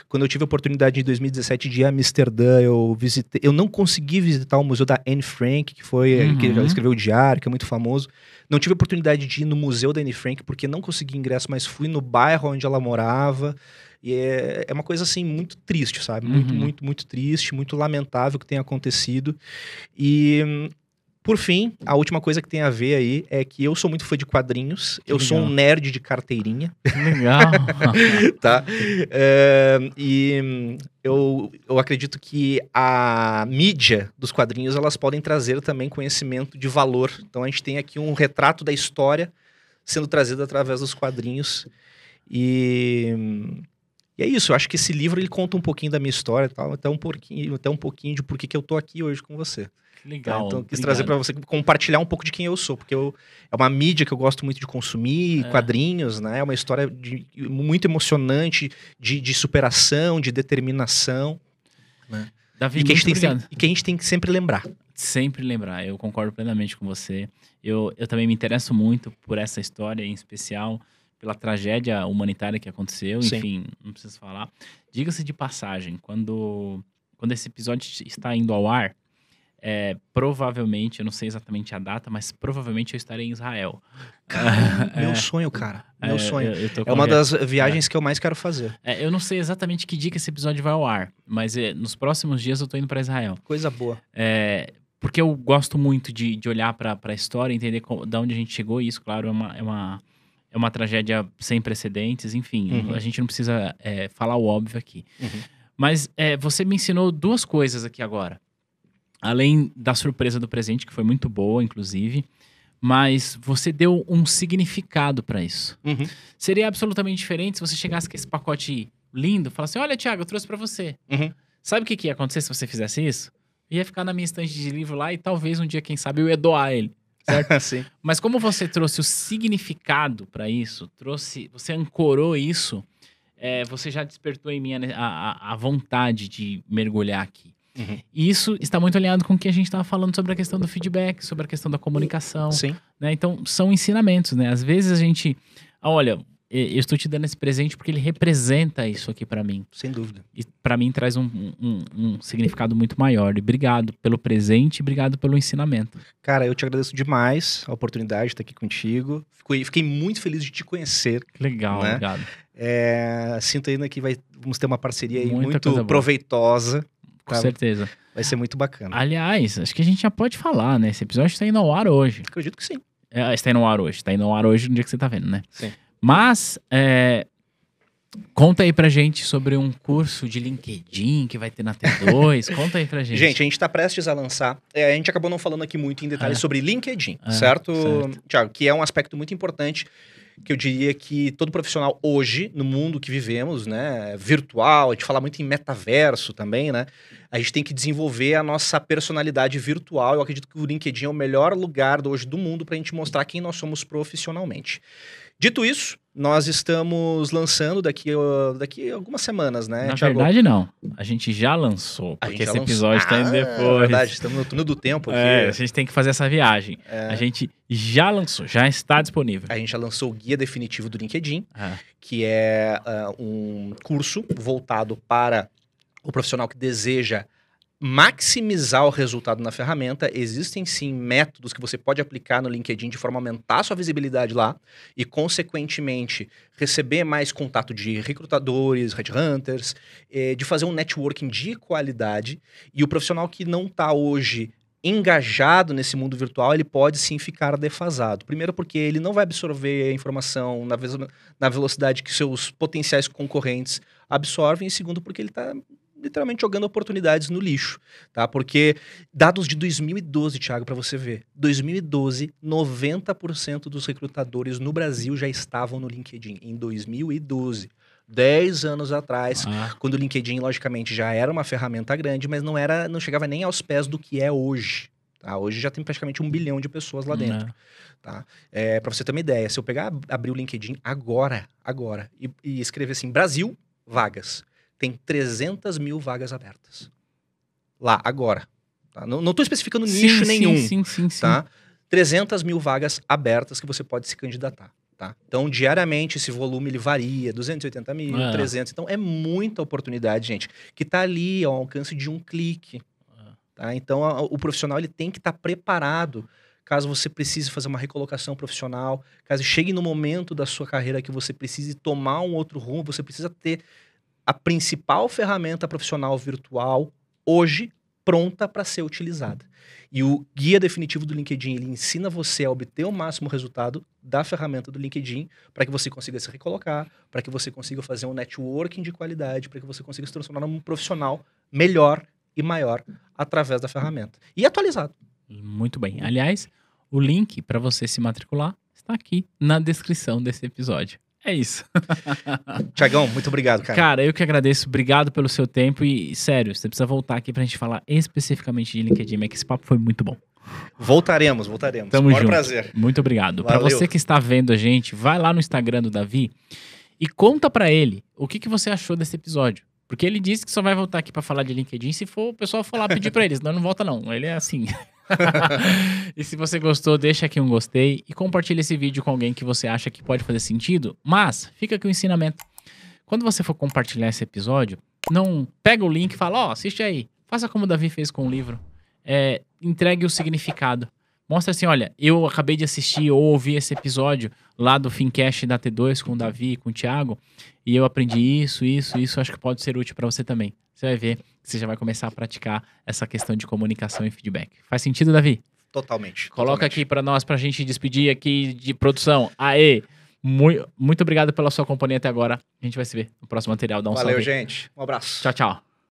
Quando eu tive a oportunidade em 2017 de ir a Amsterdã, eu visitei. Eu não consegui visitar o museu da Anne Frank, que foi Uhum. que ela escreveu o diário, que é muito famoso. Não tive a oportunidade de ir no museu da Anne Frank porque não consegui ingresso, mas fui no bairro onde ela morava. E é, é uma coisa assim muito triste, sabe? Muito, Uhum. muito, muito triste, muito lamentável que tenha acontecido. E por fim, a última coisa que tem a ver aí é que eu sou muito fã de quadrinhos. Que eu sou um legal. nerd de carteirinha, Legal. tá? É, e eu, eu acredito que a mídia dos quadrinhos elas podem trazer também conhecimento de valor. Então a gente tem aqui um retrato da história sendo trazido através dos quadrinhos. E, e é isso. Eu acho que esse livro ele conta um pouquinho da minha história, e tal, até um pouquinho, até um pouquinho de por que eu tô aqui hoje com você. Que Tá? Legal. Então, eu quis obrigado. trazer para você compartilhar um pouco de quem eu sou, porque eu, é uma mídia que eu gosto muito de consumir, É. quadrinhos, né? É uma história de- muito emocionante, de, de superação, de determinação, Davi, e que, a muito gente tem, e que a gente tem que sempre lembrar. sempre lembrar. Eu concordo plenamente com você. Eu, eu também me interesso muito por essa história, em especial pela tragédia humanitária que aconteceu. Sim. Enfim, não preciso falar. Diga-se de passagem, quando, quando esse episódio está indo ao ar, é, provavelmente, eu não sei exatamente a data, mas provavelmente eu estarei em Israel. Cara, É. meu sonho, cara. Meu É, sonho. eu- eu É uma das viagens que eu mais quero fazer. É, eu não sei exatamente que dia que esse episódio vai ao ar, mas é, nos próximos dias eu tô indo para Israel. Coisa boa. É, porque eu gosto muito de, de olhar para a história, entender co- da onde a gente chegou. E isso, claro, é uma, é uma, é uma tragédia sem precedentes. Enfim, Uhum. a gente não precisa é, falar o óbvio aqui. Uhum. Mas é, você me ensinou duas coisas aqui agora. Além da surpresa do presente, que foi muito boa, inclusive. Mas você deu um significado para isso. Uhum. Seria absolutamente diferente se você chegasse com esse pacote lindo e falasse: Olha, Thiago, eu trouxe para você. Uhum. Sabe o que, que ia acontecer se você fizesse isso? Ia ficar na minha estante de livro lá e talvez um dia, quem sabe, eu ia doar ele. Sim. Mas como você trouxe o significado para isso, trouxe, você ancorou isso, é, você já despertou em mim a, a, a vontade de mergulhar aqui. Uhum. E isso está muito alinhado com o que a gente estava falando sobre a questão do feedback, sobre a questão da comunicação. Sim. né? Então, são ensinamentos, né? Às vezes a gente. ah, olha, eu estou te dando esse presente porque ele representa isso aqui para mim. Sem dúvida. E para mim traz um, um- um significado muito maior. E obrigado pelo presente e obrigado pelo ensinamento. Cara, eu te agradeço demais a oportunidade de estar aqui contigo. Fiquei, fiquei muito feliz de te conhecer. Legal, Né? obrigado. É, sinto ainda que vai, vamos ter uma parceria aí Muita muito proveitosa. Com Tá. certeza. Vai ser muito bacana. Aliás, acho que a gente já pode falar, né? Esse episódio está indo ao ar hoje. Acredito que sim. É, está indo ao ar hoje. Está indo ao ar hoje no dia que você está vendo, né? Sim. Mas, é, conta aí pra gente sobre um curso de LinkedIn que vai ter na T2. conta aí pra gente. Gente, a gente está prestes a lançar. é, a gente acabou não falando aqui muito em detalhes É. sobre LinkedIn, É, certo, certo. Tiago? Que é um aspecto muito importante que eu diria que todo profissional hoje, no mundo que vivemos, né, virtual, a gente fala muito em metaverso também, né? A gente tem que desenvolver a nossa personalidade virtual. Eu acredito que o LinkedIn é o melhor lugar hoje do mundo para a gente mostrar quem nós somos profissionalmente. Dito isso, nós estamos lançando daqui, uh, daqui a algumas semanas, né, Na Thiago? verdade, não. A gente já lançou, porque já esse episódio tá indo Ah, depois. verdade, estamos no túnel do tempo aqui. É, a gente tem que fazer essa viagem. É. A gente Já lançou, já está disponível. A gente já lançou o guia definitivo do LinkedIn, Ah, que é ah, um curso voltado para o profissional que deseja maximizar o resultado na ferramenta. Existem sim métodos que você pode aplicar no LinkedIn de forma a aumentar a sua visibilidade lá e, consequentemente, receber mais contato de recrutadores, headhunters, eh, de fazer um networking de qualidade. E o profissional que não está hoje engajado nesse mundo virtual, ele pode sim ficar defasado. Primeiro porque ele não vai absorver a informação na, na velocidade que seus potenciais concorrentes absorvem, e segundo porque ele está literalmente jogando oportunidades no lixo, tá? Porque dados de 2012, Thiago, para você ver, 2012, 90% dos recrutadores no Brasil já estavam no LinkedIn em 2012. 10 anos atrás, ah, quando o LinkedIn, logicamente, já era uma ferramenta grande, mas não era, não chegava nem aos pés do que é hoje. Tá? Hoje já tem praticamente um bilhão de pessoas lá dentro. né? Tá? É, para você ter uma ideia, se eu pegar, abrir o LinkedIn agora, agora, e, e escrever assim, Brasil, vagas, tem 300 mil vagas abertas. Lá, agora. Tá? Não, tô especificando nicho sim, nenhum, Sim, sim, sim. tá? 300 mil vagas abertas que você pode se candidatar. Tá? Então, diariamente, esse volume ele varia, 280 mil, É. 300. Então, é muita oportunidade, gente, que está ali ao alcance de um clique. Tá? Então, a- o profissional ele tem que estar preparado caso você precise fazer uma recolocação profissional, caso chegue no momento da sua carreira que você precise tomar um outro rumo, você precisa ter a principal ferramenta profissional virtual hoje pronta para ser utilizada. E o guia definitivo do LinkedIn, ele ensina você a obter o máximo resultado da ferramenta do LinkedIn para que você consiga se recolocar, para que você consiga fazer um networking de qualidade, para que você consiga se transformar num profissional melhor e maior através da ferramenta. E atualizado. Muito bem. Aliás, o link para você se matricular está aqui na descrição desse episódio. É isso. Tiagão, muito obrigado, cara. Cara, eu que agradeço. Obrigado pelo seu tempo e, sério, você precisa voltar aqui pra gente falar especificamente de LinkedIn, mas que esse papo foi muito bom. Voltaremos, voltaremos. Tamo Maior junto. prazer. Muito obrigado. Valeu. você que está vendo a gente, vai lá no Instagram do Davi e conta pra ele o que, que você achou desse episódio. Porque ele disse que só vai voltar aqui pra falar de LinkedIn se for o pessoal for lá pedir pra ele, senão não volta não. Ele é assim. e se você gostou, deixa aqui um gostei e compartilha esse vídeo com alguém que você acha que pode fazer sentido. Mas fica aqui o ensinamento. Quando você for compartilhar esse episódio, não pega o link e fala, ó, assiste aí. Faça como o Davi fez com o livro. É, entregue o significado. Mostra assim, olha, eu acabei de assistir ou ouvir esse episódio lá do Fincast da T2 com o Davi, com o Thiago, e eu aprendi isso, isso, isso, acho que pode ser útil para você também. Você vai ver você já vai começar a praticar essa questão de comunicação e feedback. Faz sentido, Davi? Totalmente. Coloca totalmente. aqui para nós, pra gente despedir aqui de produção. Aê! Muito, muito obrigado pela sua companhia até agora. A gente vai se ver no próximo material. Dá um Valeu, salve. gente. Um abraço. Tchau, tchau.